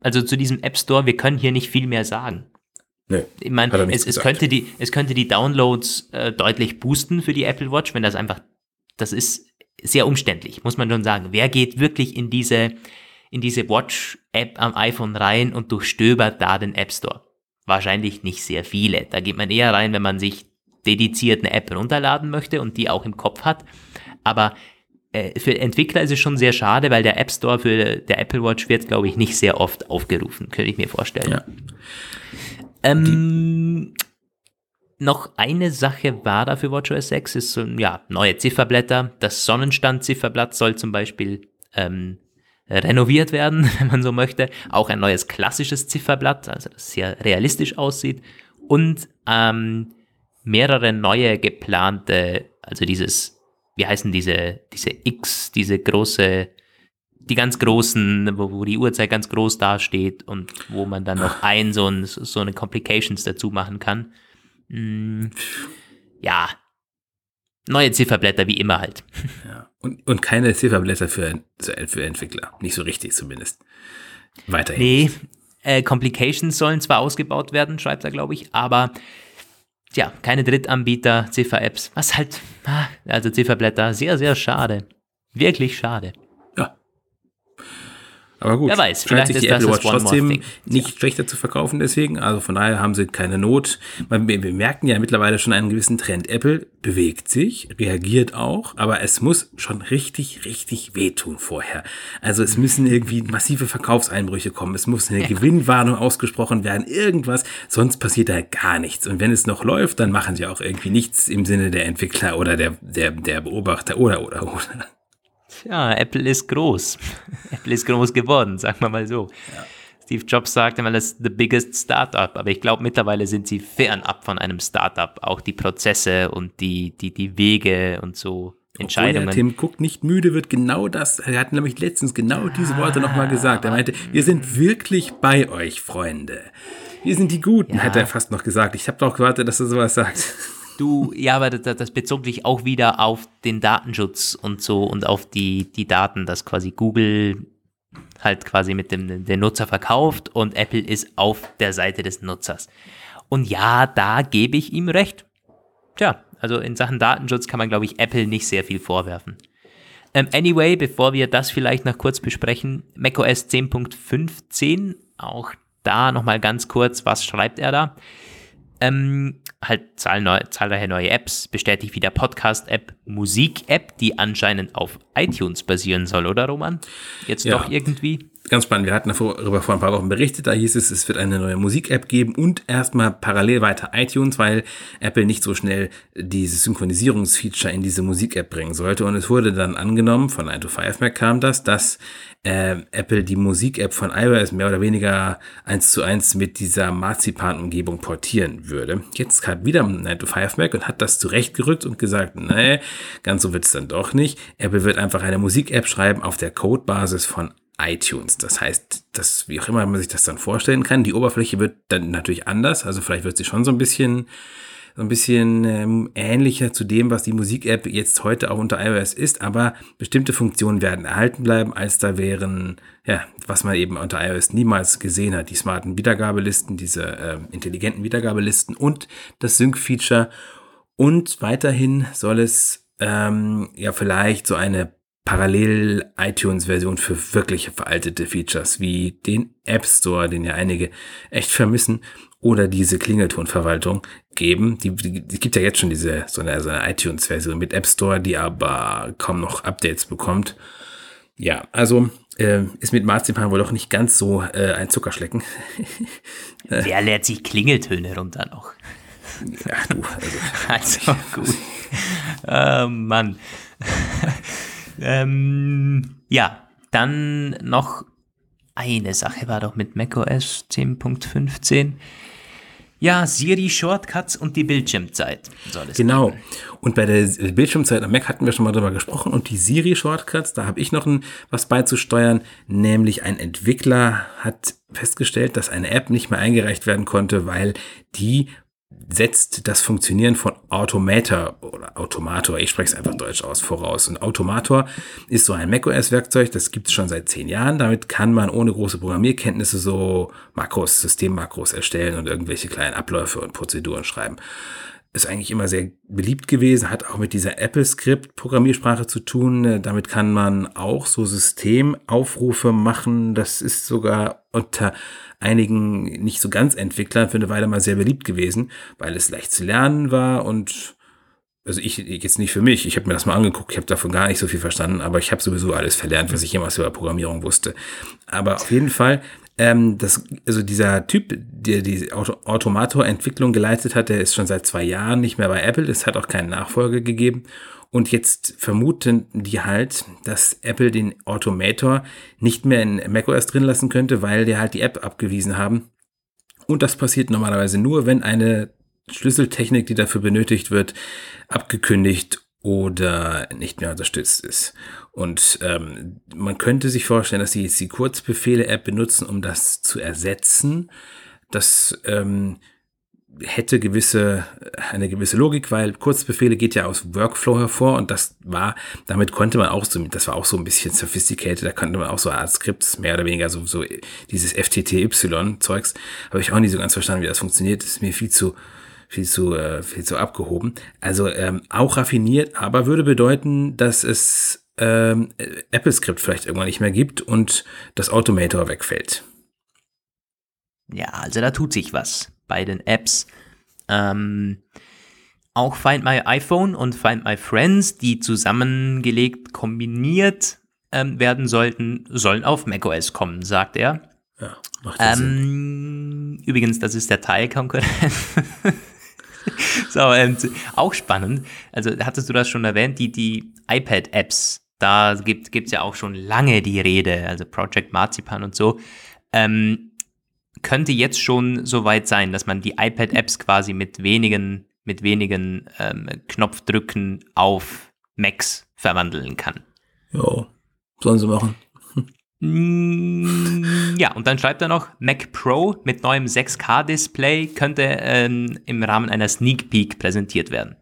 also zu diesem App Store, wir können hier nicht viel mehr sagen. Nee, ich meine, es, es, könnte die, es könnte die Downloads äh, deutlich boosten für die Apple Watch, wenn das einfach, das ist sehr umständlich, muss man schon sagen. Wer geht wirklich in diese, in diese Watch-App am iPhone rein und durchstöbert da den App Store? Wahrscheinlich nicht sehr viele. Da geht man eher rein, wenn man sich dediziert eine App runterladen möchte und die auch im Kopf hat. Aber für Entwickler ist es schon sehr schade, weil der App Store für der Apple Watch wird, glaube ich, nicht sehr oft aufgerufen, könnte ich mir vorstellen. Ja. Ähm, noch eine Sache war da für WatchOS 6, ist so, ja, neue Zifferblätter. Das Sonnenstand-Zifferblatt soll zum Beispiel ähm, renoviert werden, [LAUGHS] wenn man so möchte. Auch ein neues klassisches Zifferblatt, also das sehr realistisch aussieht. Und ähm, mehrere neue geplante, also dieses wie heißen diese, diese X, diese große, die ganz großen, wo, wo die Uhrzeit ganz groß dasteht und wo man dann noch ein so, ein, so eine Complications dazu machen kann. Hm, ja, neue Zifferblätter wie immer halt. [LAUGHS] Ja. Und, und keine Zifferblätter für, für Entwickler. Nicht so richtig zumindest. Weiterhin. Nee, äh, Complications sollen zwar ausgebaut werden, schreibt er, glaube ich, aber ja, keine Drittanbieter, Ziffer-Apps, was halt, ah, also Zifferblätter, sehr, sehr schade. Wirklich schade. Aber gut, Wer weiß, vielleicht sich die Apple Watch trotzdem nicht ja. schlechter zu verkaufen deswegen. Also von daher haben sie keine Not. Wir merken ja mittlerweile schon einen gewissen Trend. Apple bewegt sich, reagiert auch, aber es muss schon richtig, richtig wehtun vorher. Also es müssen irgendwie massive Verkaufseinbrüche kommen. Es muss eine ja. Gewinnwarnung ausgesprochen werden, irgendwas. Sonst passiert da gar nichts. Und wenn es noch läuft, dann machen sie auch irgendwie nichts im Sinne der Entwickler oder der, der, der Beobachter oder, oder, oder. Ja, Apple ist groß. [LAUGHS] Apple ist groß geworden, sagen wir mal so. Ja. Steve Jobs sagte mal, das ist the biggest Startup, aber ich glaube, mittlerweile sind sie fernab von einem Startup. Auch die Prozesse und die, die, die Wege und so Entscheidungen. Obwohl, Tim Cook nicht müde wird, genau das, er hat nämlich letztens genau diese Worte nochmal gesagt. Er meinte, wir sind wirklich bei euch, Freunde. Wir sind die Guten, ja. hat er fast noch gesagt. Ich habe doch gewartet, dass er sowas sagt. [LAUGHS] Du, ja, aber das, das bezog sich auch wieder auf den Datenschutz und so und auf die, die Daten, dass quasi Google halt quasi mit dem den Nutzer verkauft und Apple ist auf der Seite des Nutzers. Und ja, da gebe ich ihm recht. Tja, also in Sachen Datenschutz kann man, glaube ich, Apple nicht sehr viel vorwerfen. Ähm, anyway, bevor wir das vielleicht noch kurz besprechen, macOS 10.15, auch da nochmal ganz kurz, was schreibt er da? Ähm, halt zahlreiche neue Apps, bestätigt wieder Podcast-App, Musik-App, die anscheinend auf iTunes basieren soll, oder Roman? Jetzt ja. doch irgendwie? Ganz spannend. Wir hatten darüber vor ein paar Wochen berichtet. Da hieß es, es wird eine neue Musik-App geben und erstmal parallel weiter iTunes, weil Apple nicht so schnell dieses Synchronisierungsfeature in diese Musik-App bringen sollte. Und es wurde dann angenommen, von 9 to 5 Mac kam das, dass äh, Apple die Musik-App von iOS mehr oder weniger eins zu eins mit dieser Marzipan-Umgebung portieren würde. Jetzt hat wieder 9 to 5 Mac und hat das zurechtgerückt und gesagt, nee, ganz so wird es dann doch nicht. Apple wird einfach eine Musik-App schreiben auf der Codebasis von iTunes. Das heißt, dass, wie auch immer man sich das dann vorstellen kann, die Oberfläche wird dann natürlich anders. Also vielleicht wird sie schon so ein bisschen, so ein bisschen ähm, ähnlicher zu dem, was die Musik-App jetzt heute auch unter iOS ist, aber bestimmte Funktionen werden erhalten bleiben, als da wären, ja, was man eben unter iOS niemals gesehen hat. Die smarten Wiedergabelisten, diese äh, intelligenten Wiedergabelisten und das Sync-Feature. Und weiterhin soll es ähm, ja vielleicht so eine Parallel-iTunes-Version für wirklich veraltete Features wie den App Store, den ja einige echt vermissen, oder diese Klingeltonverwaltung geben. Die, die, die gibt ja jetzt schon diese so eine, so eine iTunes-Version mit App Store, die aber kaum noch Updates bekommt. Ja, also äh, ist mit Marzipan wohl doch nicht ganz so äh, ein Zuckerschlecken. [LAUGHS] Wer lädt sich Klingeltöne runter noch? Ja, du. Also, [LAUGHS] also gut. oh [LAUGHS] Mann. Ähm, ja, dann noch eine Sache war doch mit macOS 10.15. Ja, Siri Shortcuts und die Bildschirmzeit Genau. Geben. Und bei der Bildschirmzeit am Mac hatten wir schon mal drüber gesprochen und die Siri Shortcuts, da habe ich noch ein, was beizusteuern, nämlich ein Entwickler hat festgestellt, dass eine App nicht mehr eingereicht werden konnte, weil die setzt das Funktionieren von Automator oder Automator, ich spreche es einfach deutsch aus, voraus. Und Automator ist so ein macOS-Werkzeug, das gibt es schon seit zehn Jahren. Damit kann man ohne große Programmierkenntnisse so Makros, Systemmakros erstellen und irgendwelche kleinen Abläufe und Prozeduren schreiben. Ist eigentlich immer sehr beliebt gewesen, hat auch mit dieser Apple-Script-Programmiersprache zu tun. Damit kann man auch so Systemaufrufe machen. Das ist sogar unter einigen nicht so ganz Entwicklern für eine Weile mal sehr beliebt gewesen, weil es leicht zu lernen war und also ich jetzt nicht für mich, ich habe mir das mal angeguckt, ich habe davon gar nicht so viel verstanden, aber ich habe sowieso alles verlernt, was ich jemals über Programmierung wusste. Aber auf jeden Fall, ähm, das, also dieser Typ, der die Auto Automator-Entwicklung geleitet hat, der ist schon seit zwei Jahren nicht mehr bei Apple, es hat auch keinen Nachfolger gegeben. Und jetzt vermuten die halt, dass Apple den Automator nicht mehr in macOS drin lassen könnte, weil die halt die App abgewiesen haben. Und das passiert normalerweise nur, wenn eine Schlüsseltechnik, die dafür benötigt wird, abgekündigt oder nicht mehr unterstützt ist. Und ähm, man könnte sich vorstellen, dass sie jetzt die Kurzbefehle-App benutzen, um das zu ersetzen. Das ähm, hätte gewisse, eine gewisse Logik, weil Kurzbefehle geht ja aus Workflow hervor und das war, damit konnte man auch so, das war auch so ein bisschen sophisticated, da konnte man auch so Art Skripts, mehr oder weniger so, so dieses FTTY-Zeugs, habe ich auch nicht so ganz verstanden, wie das funktioniert, das ist mir viel zu, viel zu, äh, viel zu abgehoben. Also ähm, auch raffiniert, aber würde bedeuten, dass es ähm, Apple-Skript vielleicht irgendwann nicht mehr gibt und das Automator wegfällt. Ja, also da tut sich was bei den Apps. Ähm, auch Find My iPhone und Find My Friends, die zusammengelegt, kombiniert ähm, werden sollten, sollen auf macOS kommen, sagt er. Ja, macht ähm, Sinn. Übrigens, das ist der Teilkonkurrent. [LAUGHS] so, und auch spannend. Also, hattest du das schon erwähnt, die, die iPad-Apps, da gibt es ja auch schon lange die Rede, also Project Marzipan und so. Ähm, könnte jetzt schon so weit sein, dass man die iPad-Apps quasi mit wenigen, mit wenigen ähm, Knopfdrücken auf Macs verwandeln kann. Ja, sollen sie machen. Mm, Ja, und dann schreibt er noch, Mac Pro mit neuem 6K-Display könnte ähm, im Rahmen einer Sneak Peek präsentiert werden.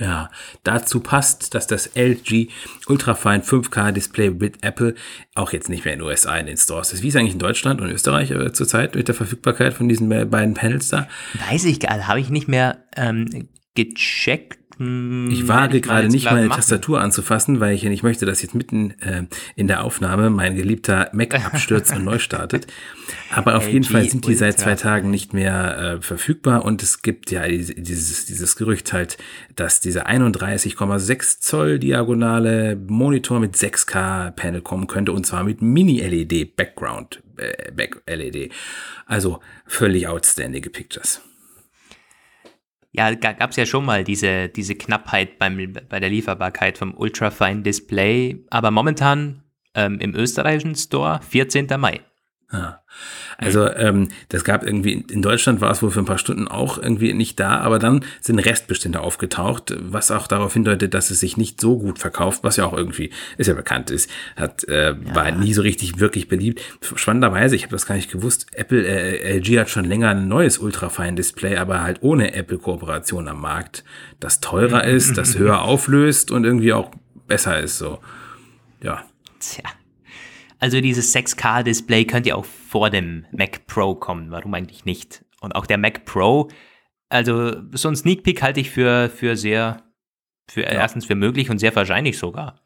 Ja, dazu passt, dass das LG Ultrafine 5K Display mit Apple auch jetzt nicht mehr in den USA in den Stores ist. Wie ist eigentlich in Deutschland und Österreich äh, zurzeit mit der Verfügbarkeit von diesen be- beiden Panels da? Weiß ich gar nicht, habe ich nicht mehr ähm, gecheckt. Hm, Ich wage gerade nicht meine machen. Tastatur anzufassen, weil ich ja nicht möchte, dass jetzt mitten äh, in der Aufnahme mein geliebter Mac [LAUGHS] abstürzt und neu startet. Aber auf jeden LG Fall sind die seit zwei Tagen nicht mehr äh, verfügbar und es gibt ja diese- dieses, dieses Gerücht halt, dass dieser 31,6 Zoll diagonale Monitor mit 6K Panel kommen könnte und zwar mit Mini-LED Background, äh, Back-LED. Also völlig outstanding Pictures. Ja, gab es ja schon mal diese, diese Knappheit beim, bei der Lieferbarkeit vom Ultrafine Display, aber momentan ähm, im österreichischen Store 14. Mai. Ja. Also ähm, das gab irgendwie, in Deutschland war es wohl für ein paar Stunden auch irgendwie nicht da, aber dann sind Restbestände aufgetaucht, was auch darauf hindeutet, dass es sich nicht so gut verkauft, was ja auch irgendwie, ist ja bekannt ist, hat, äh, war nie so richtig wirklich beliebt. Spannenderweise, ich habe das gar nicht gewusst, Apple, äh, LG hat schon länger ein neues Ultrafine-Display, aber halt ohne Apple-Kooperation am Markt, das teurer ist, das höher auflöst und irgendwie auch besser ist, so. Ja. Tja. Also dieses 6K-Display könnte ja auch vor dem Mac Pro kommen. Warum eigentlich nicht? Und auch der Mac Pro, also so ein Sneak Peek halte ich für, für sehr, für erstens für möglich und sehr wahrscheinlich sogar.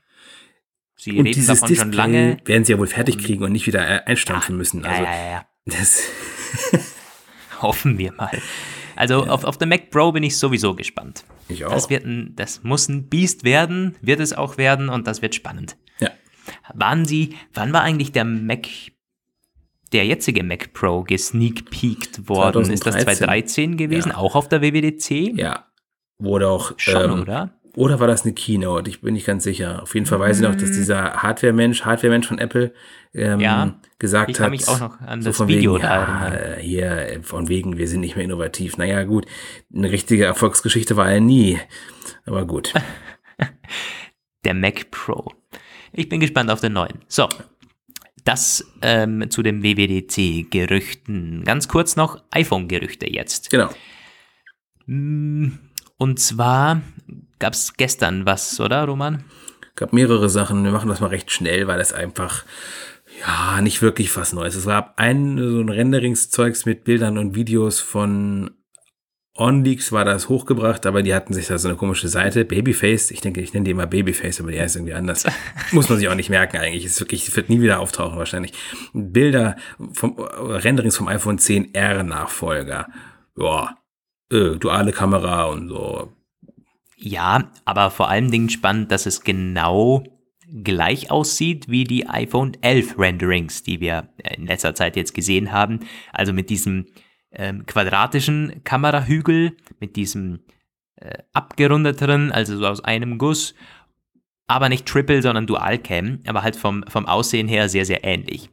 Sie Und reden dieses davon Display schon lange. werden sie ja wohl fertig kriegen und nicht wieder äh, einstampfen müssen. Ja, Also ja, ja, ja. das [LAUGHS] Hoffen wir mal. Also auf, auf den Mac Pro bin ich sowieso gespannt. Ich auch. Das, wird ein, das muss ein Biest werden, wird es auch werden und das wird spannend. Waren Sie, wann war eigentlich der Mac, der jetzige Mac Pro gesneak peeked worden? Ist das 2013? 2013 gewesen? Ja. Auch auf der WWDC? Ja. Wurde auch. Schon, ähm, oder? Oder war das eine Keynote? Ich bin nicht ganz sicher. Auf jeden Fall weiß ich noch, dass dieser Hardware-Mensch, Hardware-Mensch von Apple, ähm, Ja, gesagt ich hat. kann mich auch noch an so das von Video wegen, ja, hier, von wegen, wir sind nicht mehr innovativ. Naja, gut. Eine richtige Erfolgsgeschichte war er nie. Aber gut. [LAUGHS] Der Mac Pro. Ich bin gespannt auf den neuen. So. Das ähm, zu den WWDC-Gerüchten. Ganz kurz noch iPhone-Gerüchte jetzt. Genau. Mm, Und zwar gab es gestern was, oder, Roman? gab mehrere Sachen. Wir machen das mal recht schnell, weil das einfach, ja, nicht wirklich was Neues. Es gab ein, so ein Renderingszeugs mit Bildern und Videos von OnLeaks war das hochgebracht, aber die hatten sich da so eine komische Seite, Babyface, ich denke, ich nenne die immer Babyface, aber die heißt irgendwie anders. [LAUGHS] Muss man sich auch nicht merken eigentlich. Ist wirklich, wird nie wieder auftauchen wahrscheinlich. Bilder vom Renderings vom iPhone 10R Nachfolger. Ja, äh, duale Kamera und so. Ja, aber vor allen Dingen spannend, dass es genau gleich aussieht wie die iPhone 11 Renderings, die wir in letzter Zeit jetzt gesehen haben. Also mit diesem ähm, quadratischen Kamerahügel, mit diesem äh, abgerundeteren, also so aus einem Guss, aber nicht Triple, sondern Dualcam, aber halt vom, vom Aussehen her sehr, sehr ähnlich.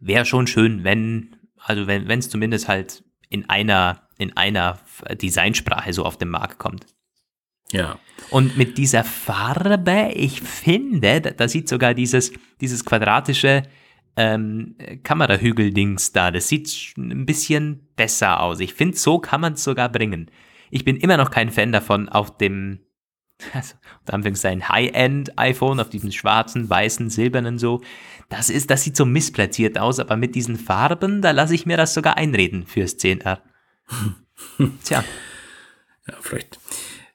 Wäre schon schön, wenn, also wenn es zumindest halt in einer, in einer Designsprache so auf den Markt kommt. Ja. Und mit dieser Farbe, ich finde, da, da sieht sogar dieses, dieses quadratische ähm, Kamerahügel-Dings da, das sieht ein bisschen besser aus. Ich finde, so kann man es sogar bringen. Ich bin immer noch kein Fan davon, auf dem, [LAUGHS] also, unter Anführungszeichen, High-End-iPhone, auf diesem schwarzen, weißen, silbernen so. Das ist, das sieht so missplatziert aus, aber mit diesen Farben, da lasse ich mir das sogar einreden fürs 10R. [LAUGHS] Tja. Ja, vielleicht.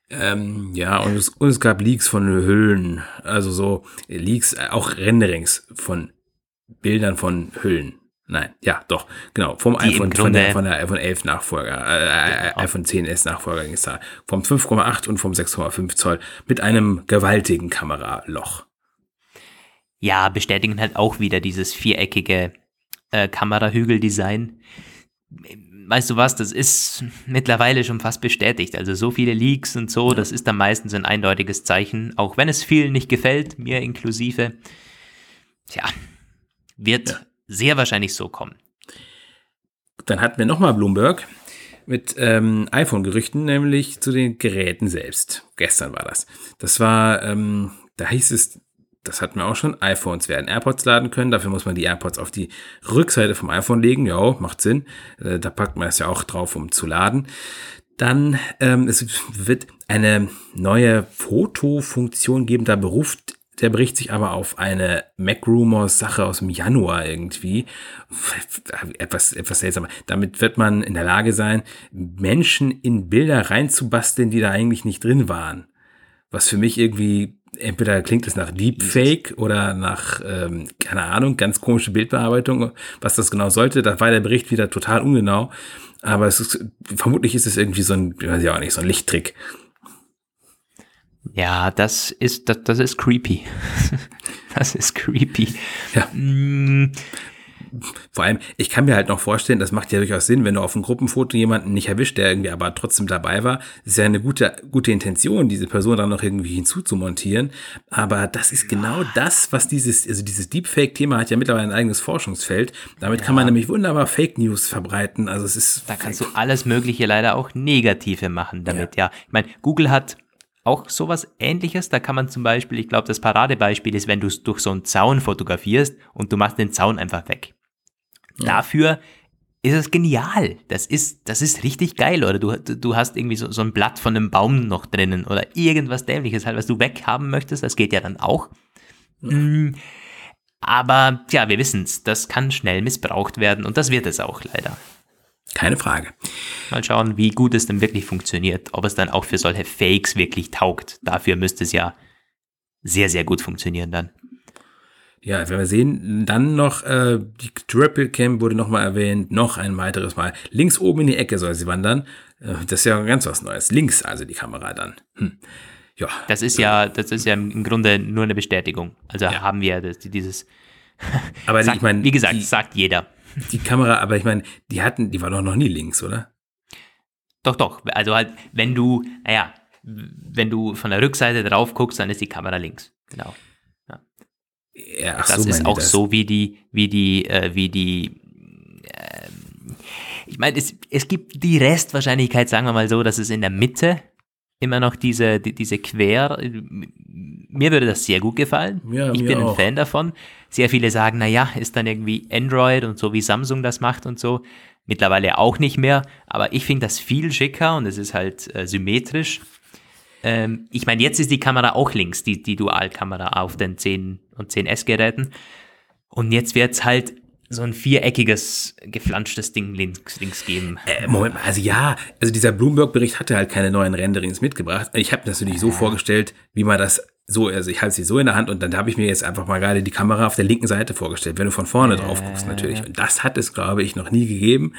Ähm, ja, und es, und es gab Leaks von Hüllen, also so Leaks, auch Renderings von Bildern von Hüllen. Nein, ja, doch, genau, vom Die iPhone, von der, von der iPhone 11 Nachfolger, äh, äh, iPhone 10s Nachfolger ging es da, vom 5,8 und vom 6,5 Zoll mit einem gewaltigen Kameraloch. Ja, bestätigen halt auch wieder dieses viereckige äh, Kamerahügel-Design. Weißt du was, das ist mittlerweile schon fast bestätigt. Also so viele Leaks und so, das ist dann meistens ein eindeutiges Zeichen, auch wenn es vielen nicht gefällt, mir inklusive. Tja, wird Ja. sehr wahrscheinlich so kommen. Dann hatten wir nochmal Bloomberg mit ähm, iPhone-Gerüchten, nämlich zu den Geräten selbst. Gestern war das. Das war, ähm, da hieß es, das hatten wir auch schon, iPhones werden AirPods laden können. Dafür muss man die AirPods auf die Rückseite vom iPhone legen. Ja, macht Sinn. Äh, da packt man es ja auch drauf, um zu laden. Dann ähm, es wird eine neue Fotofunktion geben. Da beruft der Bericht sich aber auf eine Mac-Rumors-Sache aus dem Januar irgendwie. Etwas, etwas seltsam. Damit wird man in der Lage sein, Menschen in Bilder reinzubasteln, die da eigentlich nicht drin waren. Was für mich irgendwie entweder klingt es nach Deepfake oder nach, ähm, keine Ahnung, ganz komische Bildbearbeitung, was das genau sollte. Da war der Bericht wieder total ungenau. Aber es ist, vermutlich ist es irgendwie so ein, weiß ich auch nicht, so ein Lichttrick. Ja, das ist, das, das ist creepy. [LAUGHS] das ist creepy. Ja. Mm, vor allem, ich kann mir halt noch vorstellen, das macht ja durchaus Sinn, wenn du auf einem Gruppenfoto jemanden nicht erwischt, der irgendwie aber trotzdem dabei war. Das ist ja eine gute, gute Intention, diese Person dann noch irgendwie hinzuzumontieren. Aber das ist genau das, was dieses, also dieses Deepfake-Thema hat ja mittlerweile ein eigenes Forschungsfeld. Damit ja. kann man nämlich wunderbar Fake News verbreiten. Also es ist. Da kannst du alles Mögliche leider auch Negative machen damit, ja. ja. Ich meine, Google hat auch sowas ähnliches. Da kann man zum Beispiel, ich glaube, das Paradebeispiel ist, wenn du es durch so einen Zaun fotografierst und du machst den Zaun einfach weg. Ja. Dafür ist es genial. Das ist, das ist richtig geil. Oder du, du hast irgendwie so, so ein Blatt von einem Baum noch drinnen oder irgendwas Dämliches halt, was du weghaben möchtest. Das geht ja dann auch. Mm, aber ja, wir wissen es, das kann schnell missbraucht werden und das wird es auch leider. Keine Frage. Mal schauen, wie gut es denn wirklich funktioniert, ob es dann auch für solche Fakes wirklich taugt. Dafür müsste es ja sehr, sehr gut funktionieren dann. Ja, wenn wir sehen, dann noch äh, die Triple Cam wurde nochmal erwähnt, noch ein weiteres Mal. Links oben in die Ecke soll sie wandern. Äh, das ist ja ganz was Neues. Links also die Kamera dann. Hm. Ja. Das ist ja, das ist ja im Grunde nur eine Bestätigung. Also ja. haben wir das, dieses. Aber [LAUGHS] sagt, ich meine, wie gesagt, die, sagt jeder. Die Kamera, aber ich meine, die hatten, die war doch noch nie links, oder? Doch, doch. Also halt, wenn du, naja, wenn du von der Rückseite drauf guckst, dann ist die Kamera links. Genau. Ja, ach das so ist auch das. so wie die, wie die, äh, wie die. Äh, ich meine, es, es gibt die Restwahrscheinlichkeit, sagen wir mal so, dass es in der Mitte immer noch diese, die, diese Quer. Mir würde das sehr gut gefallen. Ja, ich bin ein Fan davon. Sehr viele sagen, naja, ist dann irgendwie Android und so wie Samsung das macht und so. Mittlerweile auch nicht mehr. Aber ich finde das viel schicker und es ist halt äh, symmetrisch. Ähm, ich meine, jetzt ist die Kamera auch links, die, die Dualkamera auf den 10 und 10S-Geräten. Und jetzt wird es halt so ein viereckiges, geflanschtes Ding links, links geben. Äh, Moment mal, also ja, also dieser Bloomberg-Bericht hatte halt keine neuen Renderings mitgebracht. Ich habe das natürlich so vorgestellt, wie man das so, also ich halte sie so in der Hand und dann habe ich mir jetzt einfach mal gerade die Kamera auf der linken Seite vorgestellt, wenn du von vorne äh, drauf guckst natürlich. Und das hat es, glaube ich, noch nie gegeben.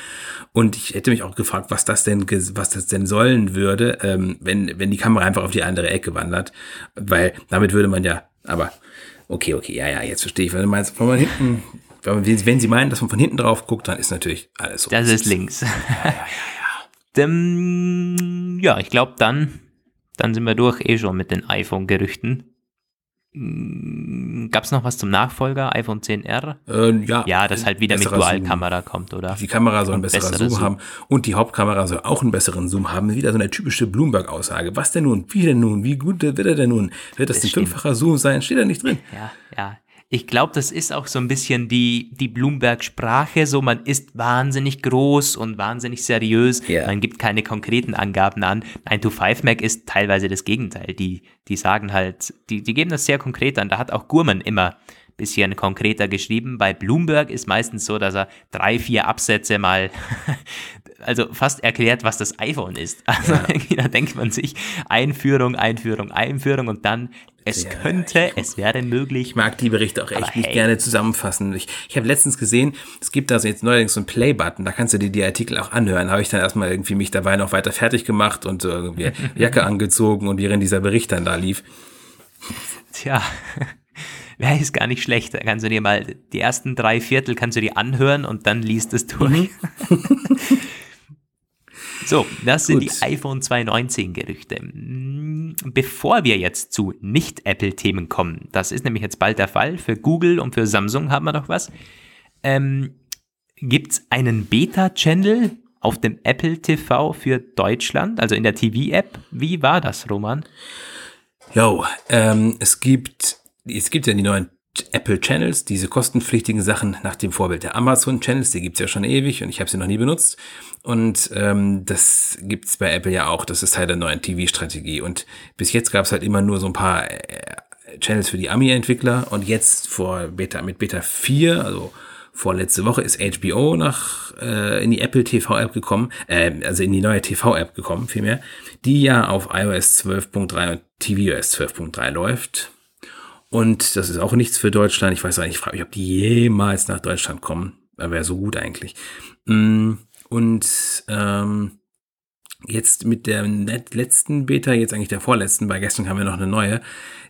Und ich hätte mich auch gefragt, was das denn, was das denn sollen würde, ähm, wenn, wenn die Kamera einfach auf die andere Ecke wandert. Weil damit würde man ja, aber okay, okay, ja, ja, jetzt verstehe ich, wenn du meinst, wenn man hinten, wenn, sie meinen, dass man von hinten drauf guckt, dann ist natürlich alles so. Das ist links. Ja, ja, ja. Dem, ja, ich glaube dann dann sind wir durch eh schon mit den iPhone-Gerüchten. Hm, Gab es noch was zum Nachfolger, iPhone 10R? Äh, ja. Ja, das halt wieder mit Dualkamera kommt, oder? Die Kamera soll einen besseren Zoom, Zoom, haben und die Hauptkamera soll auch einen besseren Zoom haben. Wieder so eine typische Bloomberg-Aussage. Was denn nun? Wie denn nun? Wie gut wird er denn nun? Wird das, das ein fünffacher Zoom sein? Steht da nicht drin. Ja, ja ich glaube, das ist auch so ein bisschen die, die Bloomberg-Sprache. So, man ist wahnsinnig groß und wahnsinnig seriös. Yeah. Man gibt keine konkreten Angaben an. 9to5Mac ist teilweise das Gegenteil. Die, die sagen halt, die, die geben das sehr konkret an. Da hat auch Gurman immer ein bisschen konkreter geschrieben. Bei Bloomberg ist meistens so, dass er drei, vier Absätze mal, [LAUGHS] also fast erklärt, was das iPhone ist. [LAUGHS] Also ja. da denkt man sich Einführung, Einführung, Einführung und dann es ja, könnte, es wäre möglich. Ich mag die Berichte auch echt nicht hey. gerne zusammenfassen. Ich, ich habe letztens gesehen, es gibt da so jetzt neuerdings so einen Play-Button, da kannst du dir die Artikel auch anhören. Habe ich dann erstmal irgendwie mich dabei noch weiter fertig gemacht und irgendwie [LAUGHS] Jacke angezogen und während dieser Bericht dann da lief. Tja, [LAUGHS] wäre ist gar nicht schlecht. Da kannst du dir mal die ersten drei Viertel kannst du dir anhören und dann liest es durch. Mhm. So, das sind Gut. die iPhone 219 Gerüchte. Hm, bevor wir jetzt zu Nicht-Apple-Themen kommen, das ist nämlich jetzt bald der Fall. Für Google und für Samsung haben wir noch was. Ähm, Gibt es einen Beta-Channel auf dem Apple TV für Deutschland, also in der TV-App? Wie war das, Roman? Jo, ähm, es gibt es gibt ja die neuen Apple Channels, diese kostenpflichtigen Sachen nach dem Vorbild der Amazon Channels, die gibt's ja schon ewig und ich habe sie noch nie benutzt. Und ähm, das gibt's bei Apple ja auch, das ist Teil der neuen TV-Strategie. Und bis jetzt gab's halt immer nur so ein paar äh, Channels für die Ami-Entwickler und jetzt vor Beta, mit Beta 4, also vorletzte Woche ist HBO nach äh, in die Apple TV-App gekommen, äh, also in die neue TV-App gekommen, vielmehr, die ja auf iOS 12.3 und tvOS 12.3 läuft und das ist auch nichts für Deutschland. Ich weiß auch nicht, ich frage mich, ob die jemals nach Deutschland kommen. Wäre so gut eigentlich. Mm, und ähm, jetzt mit der letzten Beta, jetzt eigentlich der vorletzten, weil gestern haben wir noch eine neue,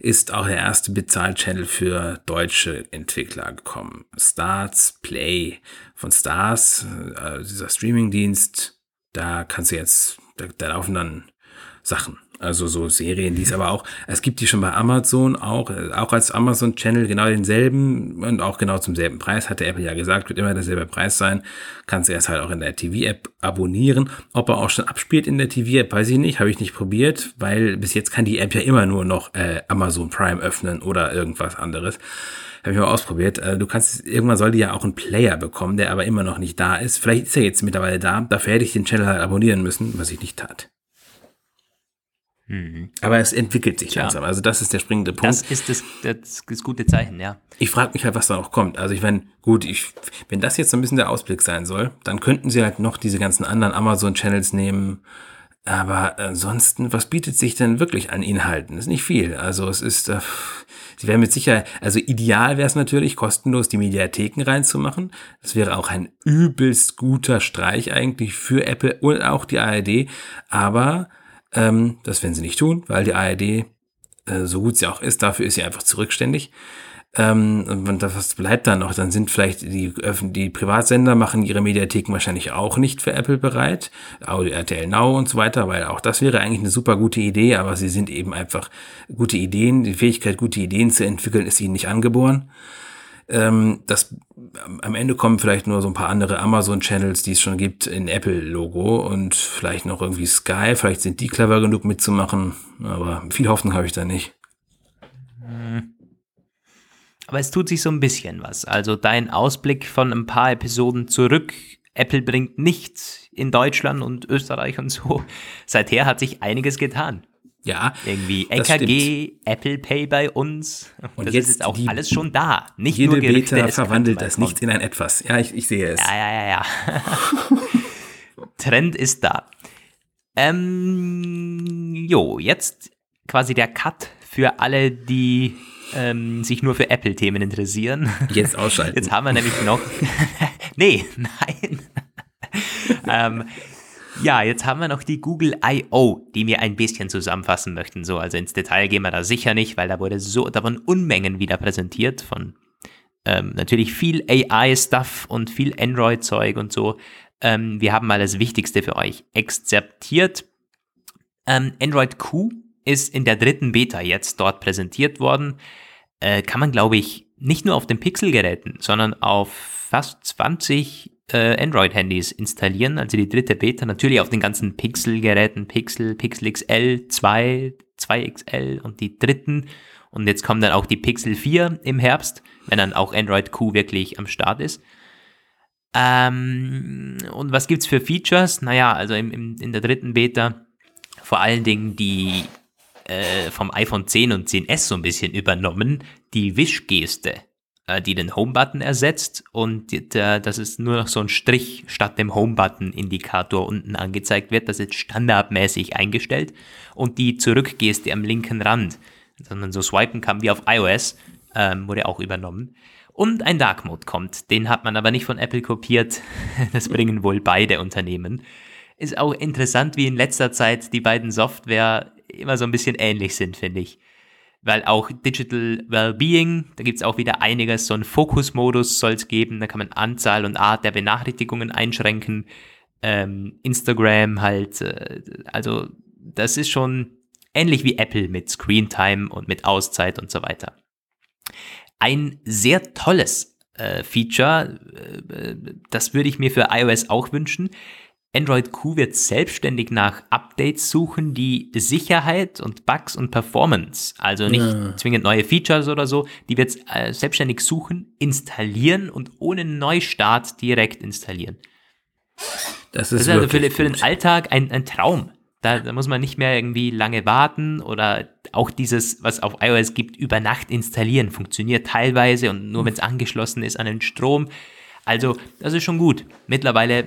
ist auch der erste Bezahl-Channel für deutsche Entwickler gekommen. Starts Play von Stars, äh, dieser Streaming-Dienst. Da kannst du jetzt, da, da laufen dann Sachen. Also so Serien, die es aber auch, es gibt die schon bei Amazon auch, auch als Amazon Channel genau denselben und auch genau zum selben Preis, hat der Apple ja gesagt, wird immer derselbe Preis sein. Kannst du erst halt auch in der TV-App abonnieren. Ob er auch schon abspielt in der TV-App, weiß ich nicht, habe ich nicht probiert, weil bis jetzt kann die App ja immer nur noch äh, Amazon Prime öffnen oder irgendwas anderes. Habe ich mal ausprobiert. Äh, du kannst, irgendwann soll die ja auch einen Player bekommen, der aber immer noch nicht da ist. Vielleicht ist er jetzt mittlerweile da. Dafür hätte ich den Channel halt abonnieren müssen, was ich nicht tat. Mhm. Aber es entwickelt sich Tja. langsam. Also das ist der springende Punkt. Das ist das, das, das gute Zeichen, ja. Ich frage mich halt, was da noch kommt. Also ich meine, gut, ich, wenn das jetzt so ein bisschen der Ausblick sein soll, dann könnten sie halt noch diese ganzen anderen Amazon-Channels nehmen. Aber ansonsten, was bietet sich denn wirklich an Inhalten? Das ist nicht viel. Also es ist, äh, sie werden mit Sicherheit, also ideal wäre es natürlich, kostenlos die Mediatheken reinzumachen. Das wäre auch ein übelst guter Streich eigentlich für Apple und auch die ARD. Aber ähm, das werden sie nicht tun, weil die ARD, äh, so gut sie auch ist, dafür ist sie einfach zurückständig. Ähm, und was bleibt dann noch? Dann sind vielleicht die, die Privatsender machen ihre Mediatheken wahrscheinlich auch nicht für Apple bereit. Audio, RTL Now und so weiter, weil auch das wäre eigentlich eine super gute Idee, aber sie sind eben einfach gute Ideen. Die Fähigkeit, gute Ideen zu entwickeln, ist ihnen nicht angeboren. Ähm, das, am Ende kommen vielleicht nur so ein paar andere Amazon-Channels, die es schon gibt, in Apple-Logo und vielleicht noch irgendwie Sky. Vielleicht sind die clever genug mitzumachen, aber viel Hoffnung habe ich da nicht. Hm. Aber es tut sich so ein bisschen was. Also dein Ausblick von ein paar Episoden zurück. Apple bringt nichts in Deutschland und Österreich und so. [LAUGHS] Seither hat sich einiges getan. Ja. Irgendwie EKG, Apple Pay bei uns. Und das jetzt ist auch die, alles schon da. Nicht jede nur Gerüchte, Beta verwandelt das nicht in ein Etwas. Ja, ich, ich sehe es. Ja, ja, ja, ja. [LAUGHS] Trend ist da. Ähm, jo, jetzt quasi der Cut für alle, die ähm, sich nur für Apple-Themen interessieren. Jetzt ausschalten. Jetzt haben wir nämlich noch. [LAUGHS] [LAUGHS] nee, nein. ähm, ja, jetzt haben wir noch die Google I.O., die wir ein bisschen zusammenfassen möchten. So, also ins Detail gehen wir da sicher nicht, weil da wurde so, da wurden Unmengen wieder präsentiert von ähm, natürlich viel AI-Stuff und viel Android-Zeug und so. Ähm, wir haben mal das Wichtigste für euch exzeptiert. Ähm, Android Q ist in der dritten Beta jetzt dort präsentiert worden. Äh, kann man, glaube ich, nicht nur auf den Pixel-Geräten, sondern auf fast 20 äh, Android-Handys installieren, also die dritte Beta, natürlich auf den ganzen Pixel-Geräten, Pixel, Pixel XL, 2, 2XL und die dritten. Und jetzt kommt dann auch die Pixel 4 im Herbst, wenn dann auch Android Q wirklich am Start ist. Ähm, und was gibt's für Features? Naja, also im, im, in der dritten Beta vor allen Dingen die äh, vom iPhone 10 und 10S so ein bisschen übernommen, die Wischgeste. Äh, die den Home-Button ersetzt und das ist nur noch so ein Strich statt dem Home-Button-Indikator unten angezeigt wird. Das ist standardmäßig eingestellt und die Zurückgeste am linken Rand, sondern so swipen kann wie auf iOS, ähm, wurde auch übernommen. Und ein Dark Mode kommt, den hat man aber nicht von Apple kopiert. [LAUGHS] Das bringen wohl beide Unternehmen. Ist auch interessant, wie in letzter Zeit die beiden Software immer so ein bisschen ähnlich sind, finde ich weil auch Digital Wellbeing, da gibt es auch wieder einiges, so einen Fokusmodus soll es geben, da kann man Anzahl und Art der Benachrichtigungen einschränken, ähm, Instagram halt, äh, also das ist schon ähnlich wie Apple mit Screentime und mit Auszeit und so weiter. Ein sehr tolles äh, Feature, äh, das würde ich mir für iOS auch wünschen. Android Q wird selbstständig nach Updates suchen, die Sicherheit und Bugs und Performance, also nicht ja. zwingend neue Features oder so, die wird äh, selbstständig suchen, installieren und ohne Neustart direkt installieren. Das ist, das ist also für, für, den Alltag ein, ein Traum. Da, da, muss man nicht mehr irgendwie lange warten oder auch dieses, was auf iOS gibt, über Nacht installieren, funktioniert teilweise und nur wenn es angeschlossen ist an den Strom. Also, das ist schon gut. Mittlerweile,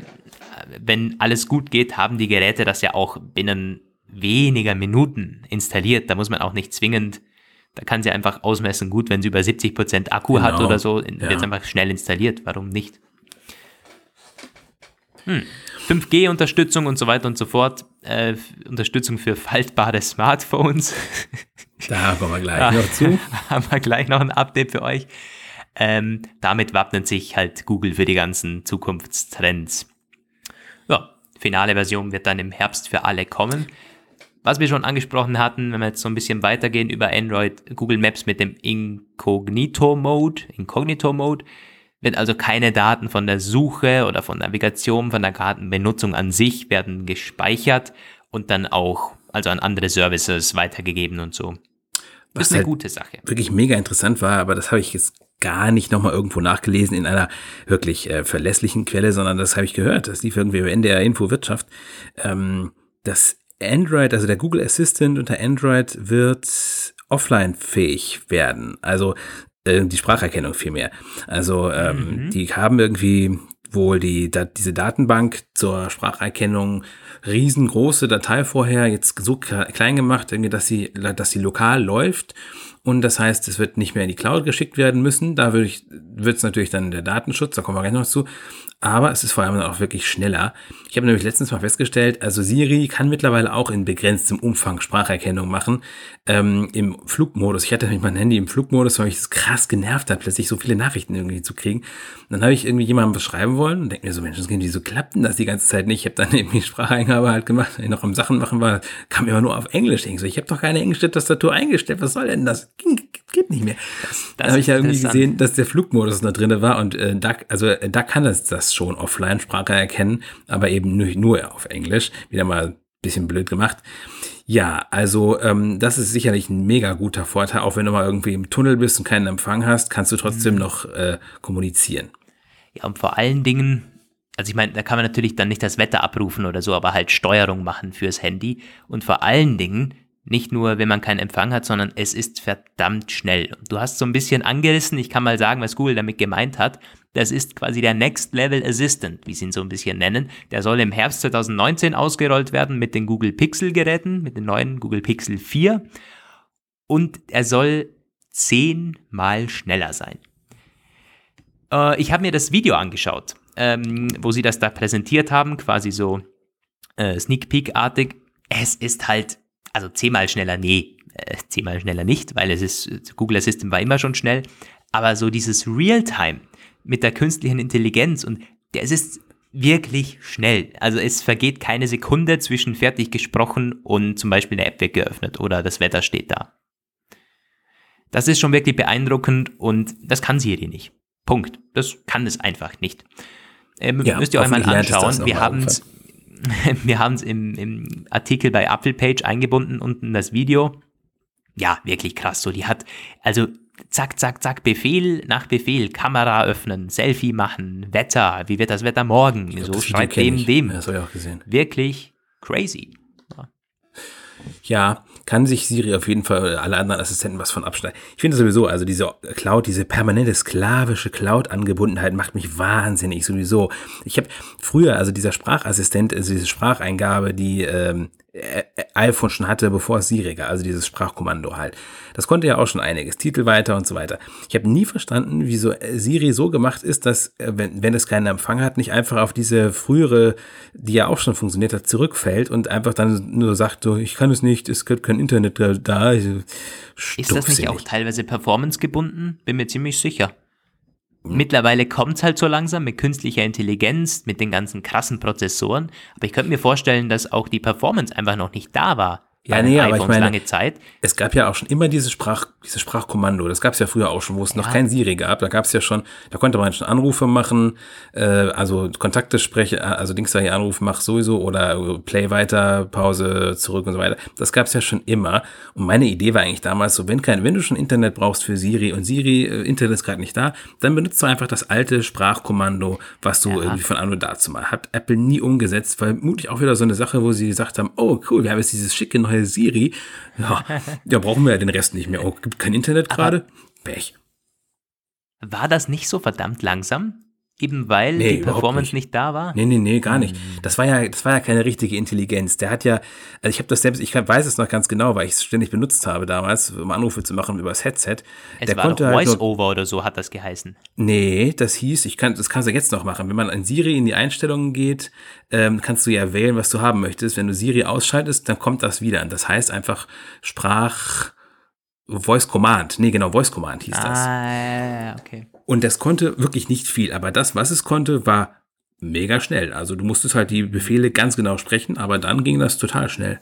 wenn alles gut geht, haben die Geräte das ja auch binnen weniger Minuten installiert. Da muss man auch nicht zwingend, da kann sie einfach ausmessen, gut, wenn sie über 70% Akku genau. hat oder so, wird es einfach schnell installiert. Warum nicht? Hm. 5G-Unterstützung und so weiter und so fort. Äh, Unterstützung für faltbare Smartphones. [LAUGHS] Da kommen wir gleich noch zu. [LAUGHS] haben wir gleich noch ein Update für euch. Ähm, damit wappnet sich halt Google für die ganzen Zukunftstrends. Ja, finale Version wird dann im Herbst für alle kommen. Was wir schon angesprochen hatten, wenn wir jetzt so ein bisschen weitergehen über Android, Google Maps mit dem Incognito Mode, Incognito Mode, wird also keine Daten von der Suche oder von Navigation, von der Kartenbenutzung an sich werden gespeichert und dann auch also an andere Services weitergegeben und so. Das ist eine halt gute Sache. Wirklich mega interessant war, aber das habe ich jetzt gar nicht nochmal irgendwo nachgelesen in einer wirklich äh, verlässlichen Quelle, sondern das habe ich gehört. Das lief irgendwie über NDR Info Wirtschaft. Ähm, das Android, also der Google Assistant unter Android wird offline fähig werden. Also äh, die Spracherkennung vielmehr. Also ähm, mhm. die haben irgendwie wohl die, da, diese Datenbank zur Spracherkennung riesengroße Datei vorher jetzt so klein gemacht, dass sie, dass sie lokal läuft und das heißt, es wird nicht mehr in die Cloud geschickt werden müssen. Da wird es natürlich dann der Datenschutz, da kommen wir gleich noch zu. Aber es ist vor allem auch wirklich schneller. Ich habe nämlich letztens mal festgestellt, also Siri kann mittlerweile auch in begrenztem Umfang Spracherkennung machen. Ähm, Im Flugmodus. Ich hatte nämlich mein Handy im Flugmodus, weil mich das krass genervt hat, plötzlich so viele Nachrichten irgendwie zu kriegen. Und dann habe ich irgendwie jemandem beschreiben wollen und denke mir so, Mensch, wieso klappt denn das die ganze Zeit nicht? Ich habe dann [LAUGHS] irgendwie Spracheingabe halt gemacht, wenn ich noch am Sachen machen war, kam immer nur auf Englisch. Ich so, ich habe doch keine englische Tastatur eingestellt, was soll denn das? Geht nicht mehr. Das, das habe ich ja irgendwie gesehen, dass der Flugmodus da drin war und äh, da, also äh, da kann es das schon Offline-Sprache erkennen, aber eben nur, nur auf Englisch. Wieder mal ein bisschen blöd gemacht. Ja, also ähm, das ist sicherlich ein mega guter Vorteil. Auch wenn du mal irgendwie im Tunnel bist und keinen Empfang hast, kannst du trotzdem mhm. noch äh, kommunizieren. Ja, und vor allen Dingen, also ich meine, da kann man natürlich dann nicht das Wetter abrufen oder so, aber halt Steuerung machen fürs Handy. Und vor allen Dingen, nicht nur, wenn man keinen Empfang hat, sondern es ist verdammt schnell. Du hast so ein bisschen angerissen, ich kann mal sagen, was Google damit gemeint hat. Das ist quasi der Next Level Assistant, wie sie ihn so ein bisschen nennen. Der soll im Herbst 2019 ausgerollt werden mit den Google Pixel Geräten, mit den neuen Google Pixel 4. Und er soll zehnmal schneller sein. Äh, ich habe mir das Video angeschaut, ähm, wo sie das da präsentiert haben, quasi so äh, Sneak Peek-artig. Es ist halt also zehnmal schneller, nee, äh, zehnmal schneller nicht, weil es ist, Google Assistant war immer schon schnell, aber so dieses Realtime mit der künstlichen Intelligenz und der, es ist wirklich schnell. Also es vergeht keine Sekunde zwischen fertig gesprochen und zum Beispiel eine App wird geöffnet oder das Wetter steht da. Das ist schon wirklich beeindruckend und das kann Siri nicht. Punkt. Das kann es einfach nicht. Ähm, ja, müsst ihr euch mal anschauen. Wir haben es [LAUGHS] wir haben es im, im Artikel bei Apple Page eingebunden, unten das Video. Ja, wirklich krass. So, die hat, also zack, zack, zack, Befehl nach Befehl, Kamera öffnen, Selfie machen, Wetter, wie wird das Wetter morgen? Glaub, so schreibt dem, dem. Ja, das habe ich auch gesehen. Wirklich crazy. Ja, kann sich Siri auf jeden Fall alle anderen Assistenten was von abschneiden. Ich finde sowieso, also diese Cloud, diese permanente sklavische Cloud-Angebundenheit macht mich wahnsinnig sowieso. Ich habe früher, also dieser Sprachassistent, also diese Spracheingabe, die ähm, iPhone schon hatte, bevor Siri gab, also dieses Sprachkommando halt. Das konnte ja auch schon einiges, Titel weiter und so weiter. Ich habe nie verstanden, wieso Siri so gemacht ist, dass, äh, wenn, wenn es keinen Empfang hat, nicht einfach auf diese frühere, die ja auch schon funktioniert hat, zurückfällt und einfach dann nur sagt, so, ich kann es nicht, es kein Internet da. Ist das nicht auch teilweise performance gebunden? Bin mir ziemlich sicher. Mittlerweile kommt es halt so langsam mit künstlicher Intelligenz, mit den ganzen krassen Prozessoren. Aber ich könnte mir vorstellen, dass auch die Performance einfach noch nicht da war Ja, nee, aber ich meine- lange Zeit. Es gab ja auch schon immer dieses Sprach, dieses Sprachkommando. Das gab es ja früher auch schon, wo es noch Ja. kein Siri gab. Da gab es ja schon, da konnte man schon Anrufe machen, äh, also Kontakte sprechen, also Dings da hier Anruf, mach sowieso oder Play weiter, Pause, zurück und so weiter. Das gab es ja schon immer. Und meine Idee war eigentlich damals so, wenn kein, wenn du schon Internet brauchst für Siri und Siri, äh, Internet ist gerade nicht da, dann benutzt du einfach das alte Sprachkommando, was du Ja. irgendwie von Anno dazu mal. Hat Apple nie umgesetzt, weil mutig auch wieder so eine Sache, wo sie gesagt haben, oh cool, wir haben jetzt dieses schicke neue Siri. Ja, [LAUGHS] ja brauchen wir ja den Rest nicht mehr. Oh, gibt kein Internet gerade? Pech. War das nicht so verdammt langsam? Eben weil Nee, die Performance nicht. nicht. da war? Nee, nee, nee, gar nicht. Hm. Das war ja, das war ja keine richtige Intelligenz. Der hat ja, also ich habe das selbst, ich weiß es noch ganz genau, weil ich es ständig benutzt habe damals, um Anrufe zu machen über das Headset. Es der war konnte doch halt Voice-Over oder so hat das geheißen. Nee, das hieß, ich kann, das kannst du jetzt noch machen. Wenn man an Siri in die Einstellungen geht, ähm, kannst du ja wählen, was du haben möchtest. Wenn du Siri ausschaltest, dann kommt das wieder. Das heißt einfach Sprach, Voice Command. Nee, genau, Voice Command hieß das. Ah, okay. Und das konnte wirklich nicht viel, aber das, was es konnte, war mega schnell. Also du musstest halt die Befehle ganz genau sprechen, aber dann ging das total schnell.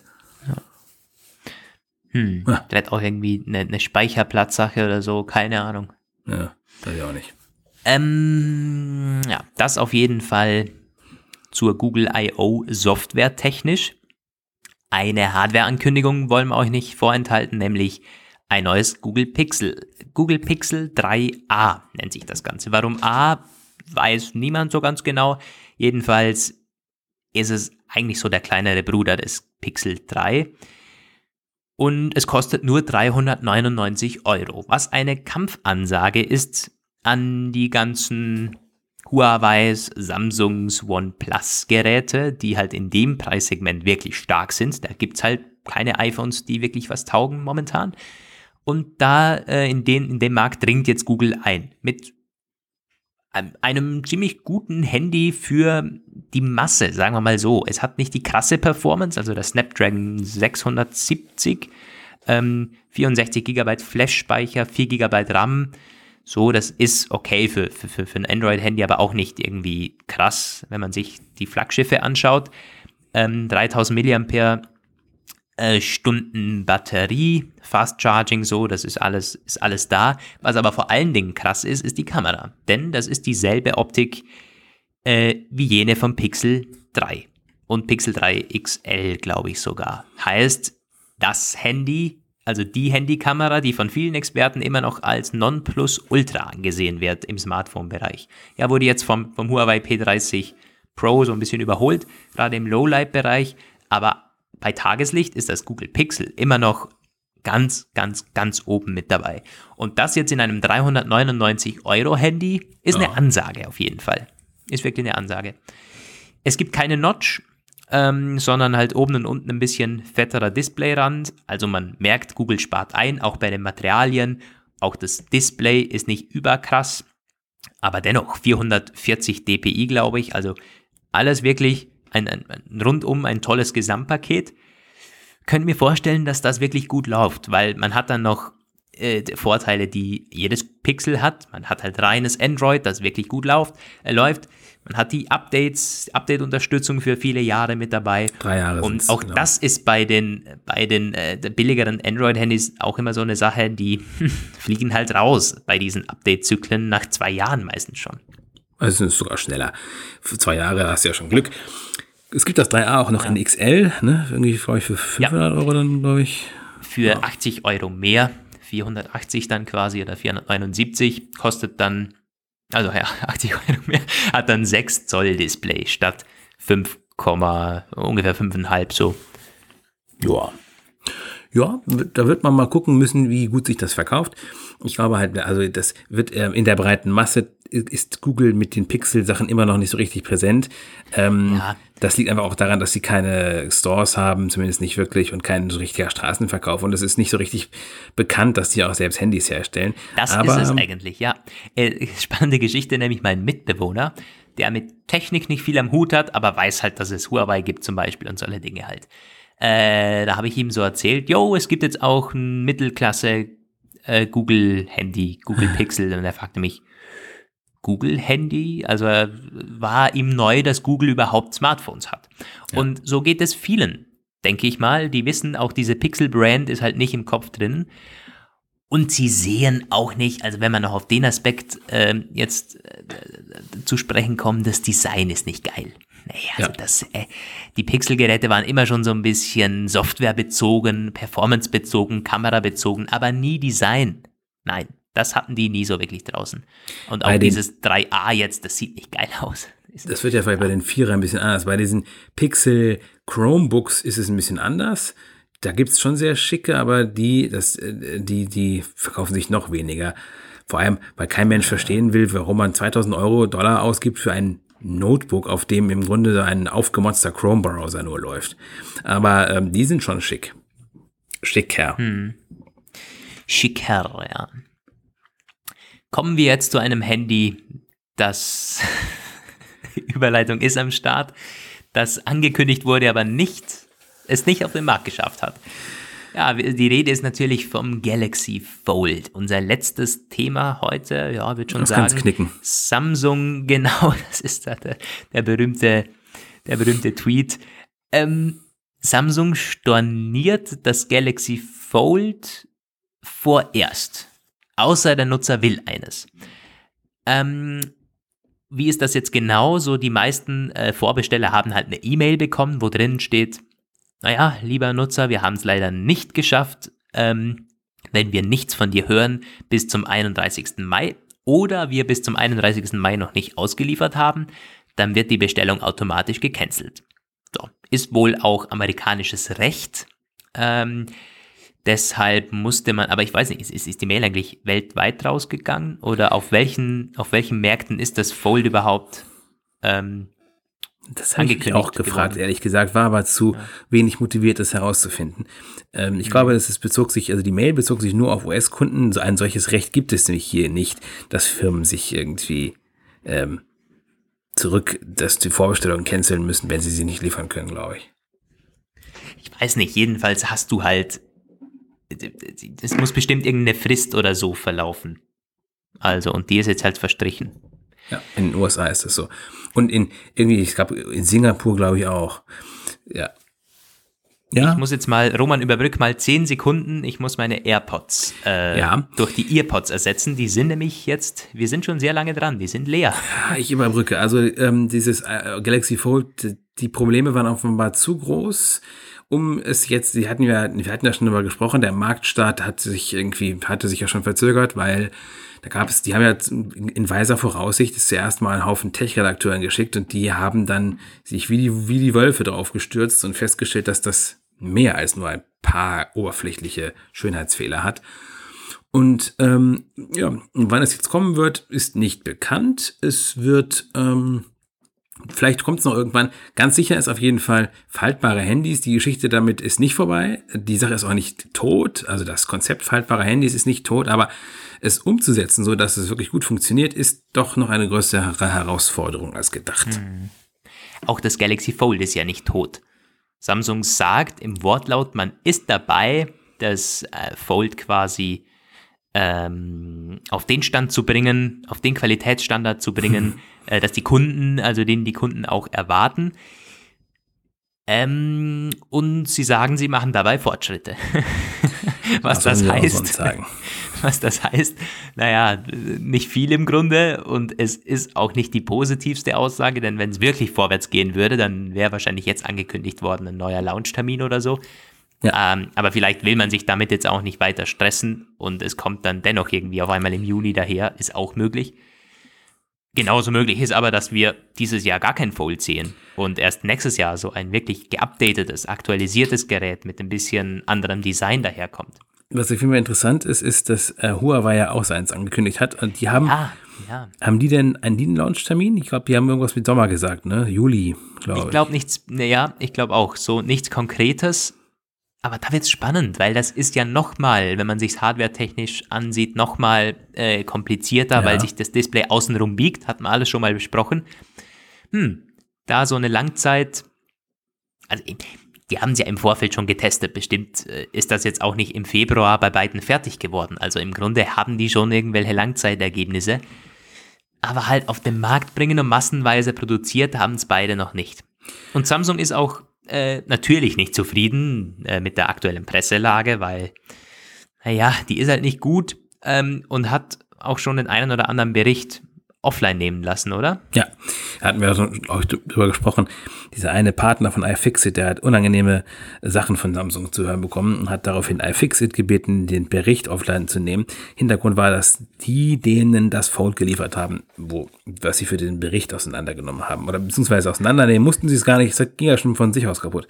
Hm. Ja. Vielleicht auch irgendwie eine, eine Speicherplatzsache oder so, keine Ahnung. Ja, weiß ich auch nicht. Ähm, ja, das auf jeden Fall zur Google I.O. Software technisch. Eine Hardware-Ankündigung wollen wir euch nicht vorenthalten, nämlich ein neues Google Pixel. Google Pixel 3a nennt sich das Ganze. Warum A, weiß niemand so ganz genau. Jedenfalls ist es eigentlich so der kleinere Bruder des Pixel 3. Und es kostet nur 399 Euro, was eine Kampfansage ist an die ganzen Huawei's, Samsungs, OnePlus-Geräte, die halt in dem Preissegment wirklich stark sind. Da gibt's halt keine iPhones, die wirklich was taugen momentan. Und da äh, in, den, in dem Markt dringt jetzt Google ein mit einem- ziemlich guten Handy für die Masse, sagen wir mal so. Es hat nicht die krasse Performance, also das Snapdragon 670, ähm, 64 GB Flash-Speicher, 4 GB RAM. So, das ist okay für, für, für, für ein Android-Handy, aber auch nicht irgendwie krass, wenn man sich die Flaggschiffe anschaut. Ähm, 3000 mAh äh, Stunden Batterie, Fast Charging, so, das ist alles, ist alles da. Was aber vor allen Dingen krass ist, ist die Kamera. Denn das ist dieselbe Optik äh, wie jene vom Pixel 3 und Pixel 3 XL, glaube ich sogar. Heißt, das Handy, also die Handykamera, die von vielen Experten immer noch als Nonplusultra angesehen wird im Smartphone-Bereich. Ja, wurde jetzt vom, vom Huawei P30 Pro so ein bisschen überholt, gerade im Lowlight-Bereich, aber bei Tageslicht ist das Google Pixel immer noch ganz, ganz, ganz oben mit dabei. Und das jetzt in einem 399 Euro Handy ist Ja. eine Ansage auf jeden Fall. Ist wirklich eine Ansage. Es gibt keine Notch, ähm, sondern halt oben und unten ein bisschen fetterer Displayrand. Also man merkt, Google spart ein, auch bei den Materialien. Auch das Display ist nicht überkrass, aber dennoch 440 dpi, glaube ich. Also alles wirklich ein, ein, ein rundum ein tolles Gesamtpaket. Können mir vorstellen, dass das wirklich gut läuft, weil man hat dann noch äh, Vorteile, die jedes Pixel hat. Man hat halt reines Android, das wirklich gut läuft. Äh, läuft. Man hat die Updates, Update-Unterstützung für viele Jahre mit dabei. Drei Jahre Und auch genau. das ist bei den, bei den äh, billigeren Android-Handys auch immer so eine Sache, die [LAUGHS] fliegen halt raus bei diesen Update-Zyklen nach zwei Jahren meistens schon. Also es ist sogar schneller. Für zwei Jahre hast du ja schon Glück. Es gibt das 3A auch noch in XL, ne? Irgendwie, glaube ich, für 500 Euro dann, glaube ich. Für 80 Euro mehr, 480 dann quasi oder 479, kostet dann, also ja, [LAUGHS] 80 Euro mehr, hat dann 6 Zoll Display statt 5, ungefähr 5,5 so. Ja. Ja, da wird man mal gucken müssen, wie gut sich das verkauft. Ich glaube halt, also das wird ähm, in der breiten Masse ist Google mit den Pixel-Sachen immer noch nicht so richtig präsent. Ähm, Ja. Das liegt einfach auch daran, dass sie keine Stores haben, zumindest nicht wirklich, und keinen so richtiger Straßenverkauf. Und es ist nicht so richtig bekannt, dass die auch selbst Handys herstellen. Das Aber, ist es eigentlich, ja. Äh, spannende Geschichte, nämlich mein Mitbewohner, der mit Technik nicht viel am Hut hat, aber weiß halt, dass es Huawei gibt zum Beispiel und solche Dinge halt. Äh, da habe ich ihm so erzählt, yo, es gibt jetzt auch ein Mittelklasse äh, Google-Handy, Google Pixel. Und er fragte mich, Google-Handy? Also war ihm neu, dass Google überhaupt Smartphones hat. Und so geht es vielen denke ich mal. Die wissen, auch diese Pixel-Brand ist halt nicht im Kopf drin. Und sie sehen auch nicht, also wenn man noch auf den Aspekt äh, jetzt äh, zu sprechen kommt, das Design ist nicht geil. Naja, also ja. das, äh, die Pixel-Geräte waren immer schon so ein bisschen softwarebezogen, performancebezogen, kamerabezogen, aber nie Design. Nein, das hatten die nie so wirklich draußen. Und auch dieses 3A jetzt, das sieht nicht geil aus. Das wird ja vielleicht bei den Vierer ein bisschen anders. Bei diesen Pixel Chromebooks ist es ein bisschen anders. Da gibt es schon sehr schicke, aber die, das, äh, die, die verkaufen sich noch weniger. Vor allem, weil kein Mensch verstehen will, warum man 2000 Euro Dollar ausgibt für ein Notebook, auf dem im Grunde so ein aufgemotzter Chrome-Browser nur läuft. Aber ähm, die sind schon schick. Schicker. Hm. Schicker, ja. Kommen wir jetzt zu einem Handy, das [LAUGHS] Überleitung ist am Start, das angekündigt wurde, aber nicht, es nicht auf den Markt geschafft hat. Ja, die Rede ist natürlich vom Galaxy Fold. Unser letztes Thema heute, ja, wird schon das sagen. Knicken. Samsung, [LAUGHS] genau, das ist der, der berühmte, der berühmte Tweet. Ähm, Samsung storniert das Galaxy Fold vorerst. Außer der Nutzer will eines. Ähm, wie ist das jetzt genau? So, die meisten äh, Vorbesteller haben halt eine E-Mail bekommen, wo drin steht, naja, lieber Nutzer, wir haben es leider nicht geschafft, ähm, wenn wir nichts von dir hören bis zum 31. Mai oder wir bis zum 31. Mai noch nicht ausgeliefert haben, dann wird die Bestellung automatisch gecancelt. So, ist wohl auch amerikanisches Recht. Ähm, deshalb musste man, aber ich weiß nicht, ist, ist die Mail eigentlich weltweit rausgegangen oder auf welchen, auf welchen Märkten ist das Fold überhaupt ähm, das habe ich auch gefragt, geworden. ehrlich gesagt, war aber zu ja. wenig motiviert, das herauszufinden. Ähm, ich mhm. glaube, dass es bezog sich, also die Mail bezog sich nur auf US-Kunden. So ein solches Recht gibt es nämlich hier nicht, dass Firmen sich irgendwie ähm, zurück, dass die Vorbestellungen canceln müssen, wenn sie sie nicht liefern können, glaube ich. Ich weiß nicht, jedenfalls hast du halt, es muss bestimmt irgendeine Frist oder so verlaufen. Also, und die ist jetzt halt verstrichen. Ja, in den USA ist das so. Und in irgendwie, ich glaube, in Singapur glaube ich auch. Ja. Ja. Ich muss jetzt mal, Roman, überbrück mal zehn Sekunden. Ich muss meine AirPods äh, ja. durch die EarPods ersetzen. Die sind nämlich jetzt, wir sind schon sehr lange dran, die sind leer. Ja, ich überbrücke. Also ähm, dieses äh, Galaxy Fold, die Probleme waren offenbar zu groß um es jetzt, sie hatten ja, wir hatten ja schon darüber gesprochen, der Marktstart hat sich irgendwie, hatte sich ja schon verzögert, weil da gab es, die haben ja in weiser Voraussicht zuerst mal einen Haufen Tech-Redakteuren geschickt und die haben dann sich wie die, wie die Wölfe drauf gestürzt und festgestellt, dass das mehr als nur ein paar oberflächliche Schönheitsfehler hat. Und ähm, ja, wann es jetzt kommen wird, ist nicht bekannt. Es wird ähm, Vielleicht kommt es noch irgendwann. Ganz sicher ist auf jeden Fall faltbare Handys. Die Geschichte damit ist nicht vorbei. Die Sache ist auch nicht tot. Also das Konzept faltbarer Handys ist nicht tot, aber es umzusetzen, so dass es wirklich gut funktioniert, ist doch noch eine größere Herausforderung als gedacht. Hm. Auch das Galaxy Fold ist ja nicht tot. Samsung sagt im Wortlaut, man ist dabei, das äh, Fold quasi ähm, auf den Stand zu bringen, auf den Qualitätsstandard zu bringen, [LAUGHS] äh, dass die Kunden, also den die Kunden auch erwarten. Ähm, und sie sagen, sie machen dabei Fortschritte. [LAUGHS] was das, das heißt. [LAUGHS] Was das heißt, naja, nicht viel im Grunde und es ist auch nicht die positivste Aussage, denn wenn es wirklich vorwärts gehen würde, dann wäre wahrscheinlich jetzt angekündigt worden ein neuer Launchtermin oder so. Ja. Ähm, aber vielleicht will man sich damit jetzt auch nicht weiter stressen und es kommt dann dennoch irgendwie auf einmal im Juni daher, ist auch möglich. Genauso möglich ist aber, dass wir dieses Jahr gar kein Fold sehen und erst nächstes Jahr so ein wirklich geupdatetes, aktualisiertes Gerät mit ein bisschen anderem Design daherkommt. Was ich finde interessant ist, ist, dass äh, Huawei ja auch seins angekündigt hat und die haben, ja, ja. haben die denn einen Launch-Termin? Ich glaube, die haben irgendwas mit Sommer gesagt, ne? Juli, glaube ich. Ich glaube nichts, naja, ich glaube auch so nichts Konkretes, aber da wird es spannend, weil das ist ja nochmal, wenn man sich hardware-technisch ansieht, nochmal äh, komplizierter, ja. weil sich das Display außenrum biegt, hat man alles schon mal besprochen. Hm, da so eine Langzeit, also die haben es ja im Vorfeld schon getestet, bestimmt äh, ist das jetzt auch nicht im Februar bei beiden fertig geworden. Also im Grunde haben die schon irgendwelche Langzeitergebnisse, aber halt auf den Markt bringen und massenweise produziert haben es beide noch nicht. Und Samsung ist auch äh, natürlich nicht zufrieden äh, mit der aktuellen Presselage, weil, naja, die ist halt nicht gut ähm, und hat auch schon den einen oder anderen Bericht offline nehmen lassen, oder? Ja, hatten wir glaube ich, drüber gesprochen. Dieser eine Partner von iFixit, der hat unangenehme Sachen von Samsung zu hören bekommen und hat daraufhin iFixit gebeten, den Bericht offline zu nehmen. Hintergrund war, dass die denen das Fold geliefert haben, wo, was sie für den Bericht auseinandergenommen haben. Oder beziehungsweise auseinandernehmen mussten sie es gar nicht, es ging ja schon von sich aus kaputt.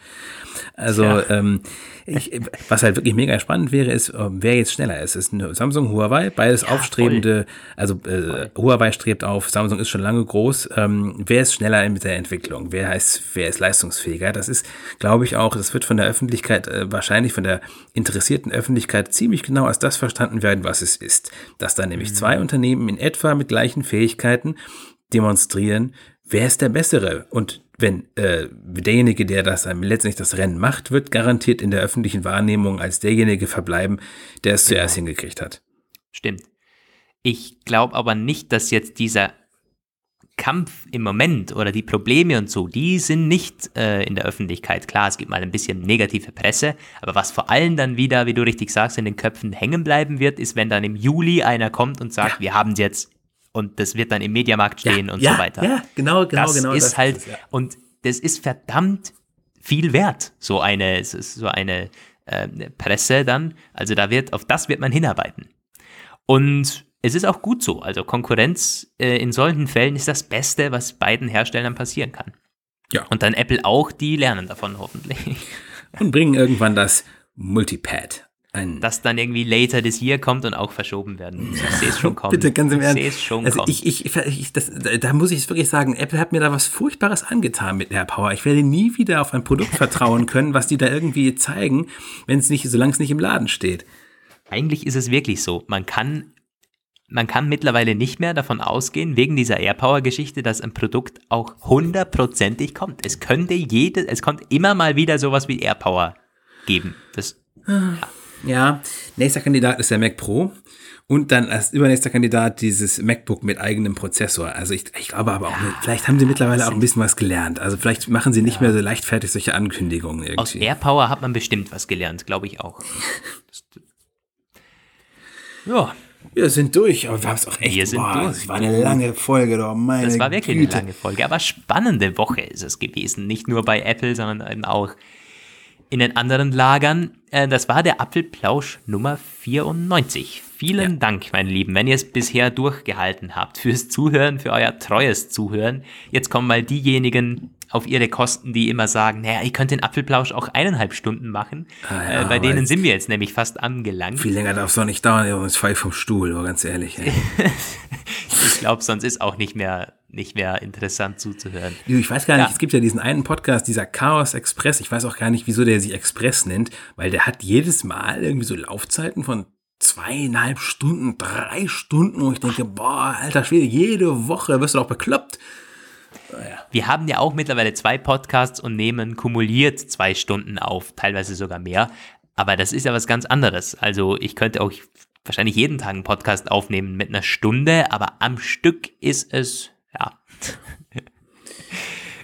Also, ja. ähm, ich, was halt wirklich mega spannend wäre, ist, ähm, wer jetzt schneller ist. Ist Samsung, Huawei, beides ja, aufstrebende, voll. also äh, Huawei strebt auf, Samsung ist schon lange groß. Ähm, wer ist schneller mit der Entwicklung? Wer heißt, wer ist leistungsfähiger? Das ist, glaube ich, auch, das wird von der Öffentlichkeit, äh, wahrscheinlich von der interessierten Öffentlichkeit ziemlich genau als das verstanden werden, was es ist. Dass da nämlich mhm. zwei Unternehmen in etwa mit gleichen Fähigkeiten demonstrieren, wer ist der Bessere? Und wenn äh, derjenige, der das letztendlich das Rennen macht, wird garantiert in der öffentlichen Wahrnehmung als derjenige verbleiben, der es zuerst ja. hingekriegt hat. Stimmt. Ich glaube aber nicht, dass jetzt dieser Kampf im Moment oder die Probleme und so, die sind nicht äh, in der Öffentlichkeit. Klar, es gibt mal ein bisschen negative Presse, aber was vor allem dann wieder, wie du richtig sagst, in den Köpfen hängen bleiben wird, ist, wenn dann im Juli einer kommt und sagt, ja. wir haben es jetzt und das wird dann im Mediamarkt stehen ja, und ja, so weiter. Ja, genau, genau, das genau. Ist das halt, ist es, ja. Und das ist verdammt viel wert, so eine, so eine äh, Presse dann. Also da wird, auf das wird man hinarbeiten. Und es ist auch gut so. Also Konkurrenz äh, in solchen Fällen ist das Beste, was beiden Herstellern passieren kann. Ja. Und dann Apple auch, die lernen davon hoffentlich. Und bringen irgendwann das Multipad ein das dann irgendwie later this year kommt und auch verschoben werden. Ich sehe es schon kommen. Bitte, ganz im Ernst. Ich sehe es schon also kommen. Ich, ich, ich, das, da muss ich es wirklich sagen, Apple hat mir da was Furchtbares angetan mit AirPower. Ich werde nie wieder auf ein Produkt vertrauen können, was die da irgendwie zeigen, wenn es nicht, solange es nicht im Laden steht. Eigentlich ist es wirklich so. Man kann man kann mittlerweile nicht mehr davon ausgehen, wegen dieser AirPower-Geschichte, dass ein Produkt auch hundertprozentig kommt. Es könnte jede, es kommt immer mal wieder sowas wie AirPower geben. Das, ja. Ja, nächster Kandidat ist der Mac Pro. Und dann als übernächster Kandidat dieses MacBook mit eigenem Prozessor. Also ich, ich glaube aber auch, ja, vielleicht haben sie mittlerweile auch ein bisschen was gelernt. Also vielleicht machen sie nicht ja. mehr so leichtfertig solche Ankündigungen irgendwie. Aus AirPower hat man bestimmt was gelernt, glaube ich auch. [LAUGHS] ja. Wir sind durch, aber wir haben es auch echt. Wir sind boah, durch. Das war eine lange Folge, doch meine Das war wirklich Güte. eine lange Folge, aber spannende Woche ist es gewesen. Nicht nur bei Apple, sondern eben auch in den anderen Lagern. Äh, das war der Apfelplausch Nummer 94. Vielen ja. Dank, meine Lieben, wenn ihr es bisher durchgehalten habt, fürs Zuhören, für euer treues Zuhören. Jetzt kommen mal diejenigen auf ihre Kosten, die immer sagen, naja, ihr könnt den Apfelplausch auch eineinhalb Stunden machen. Ah, ja, äh, bei denen sind wir jetzt nämlich fast angelangt. Viel länger darf es doch nicht dauern, Jungs, fall vom Stuhl, ganz ehrlich. [LAUGHS] ich glaube, sonst ist auch nicht mehr nicht mehr interessant zuzuhören. Ich weiß gar nicht, ja. es gibt ja diesen einen Podcast, dieser Chaos Express. Ich weiß auch gar nicht, wieso der sich Express nennt, weil der hat jedes Mal irgendwie so Laufzeiten von zweieinhalb Stunden, drei Stunden, wo ich denke, boah, alter Schwede, jede Woche wirst du doch bekloppt. Naja. Wir haben ja auch mittlerweile zwei Podcasts und nehmen kumuliert zwei Stunden auf, teilweise sogar mehr. Aber das ist ja was ganz anderes. Also ich könnte auch wahrscheinlich jeden Tag einen Podcast aufnehmen mit einer Stunde, aber am Stück ist es.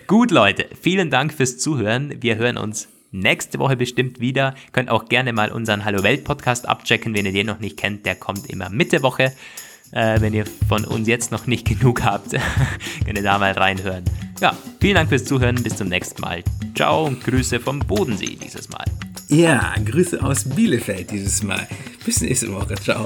Gut, Leute, vielen Dank fürs Zuhören. Wir hören uns nächste Woche bestimmt wieder. Könnt auch gerne mal unseren Hallo Welt Podcast abchecken, wenn ihr den noch nicht kennt. Der kommt immer Mitte Woche. Äh, wenn ihr von uns jetzt noch nicht [LAUGHS] genug habt, könnt ihr da mal reinhören. Ja, vielen Dank fürs Zuhören. Bis zum nächsten Mal. Ciao und Grüße vom Bodensee dieses Mal. Ja, Grüße aus Bielefeld dieses Mal. Bis nächste Woche. Ciao.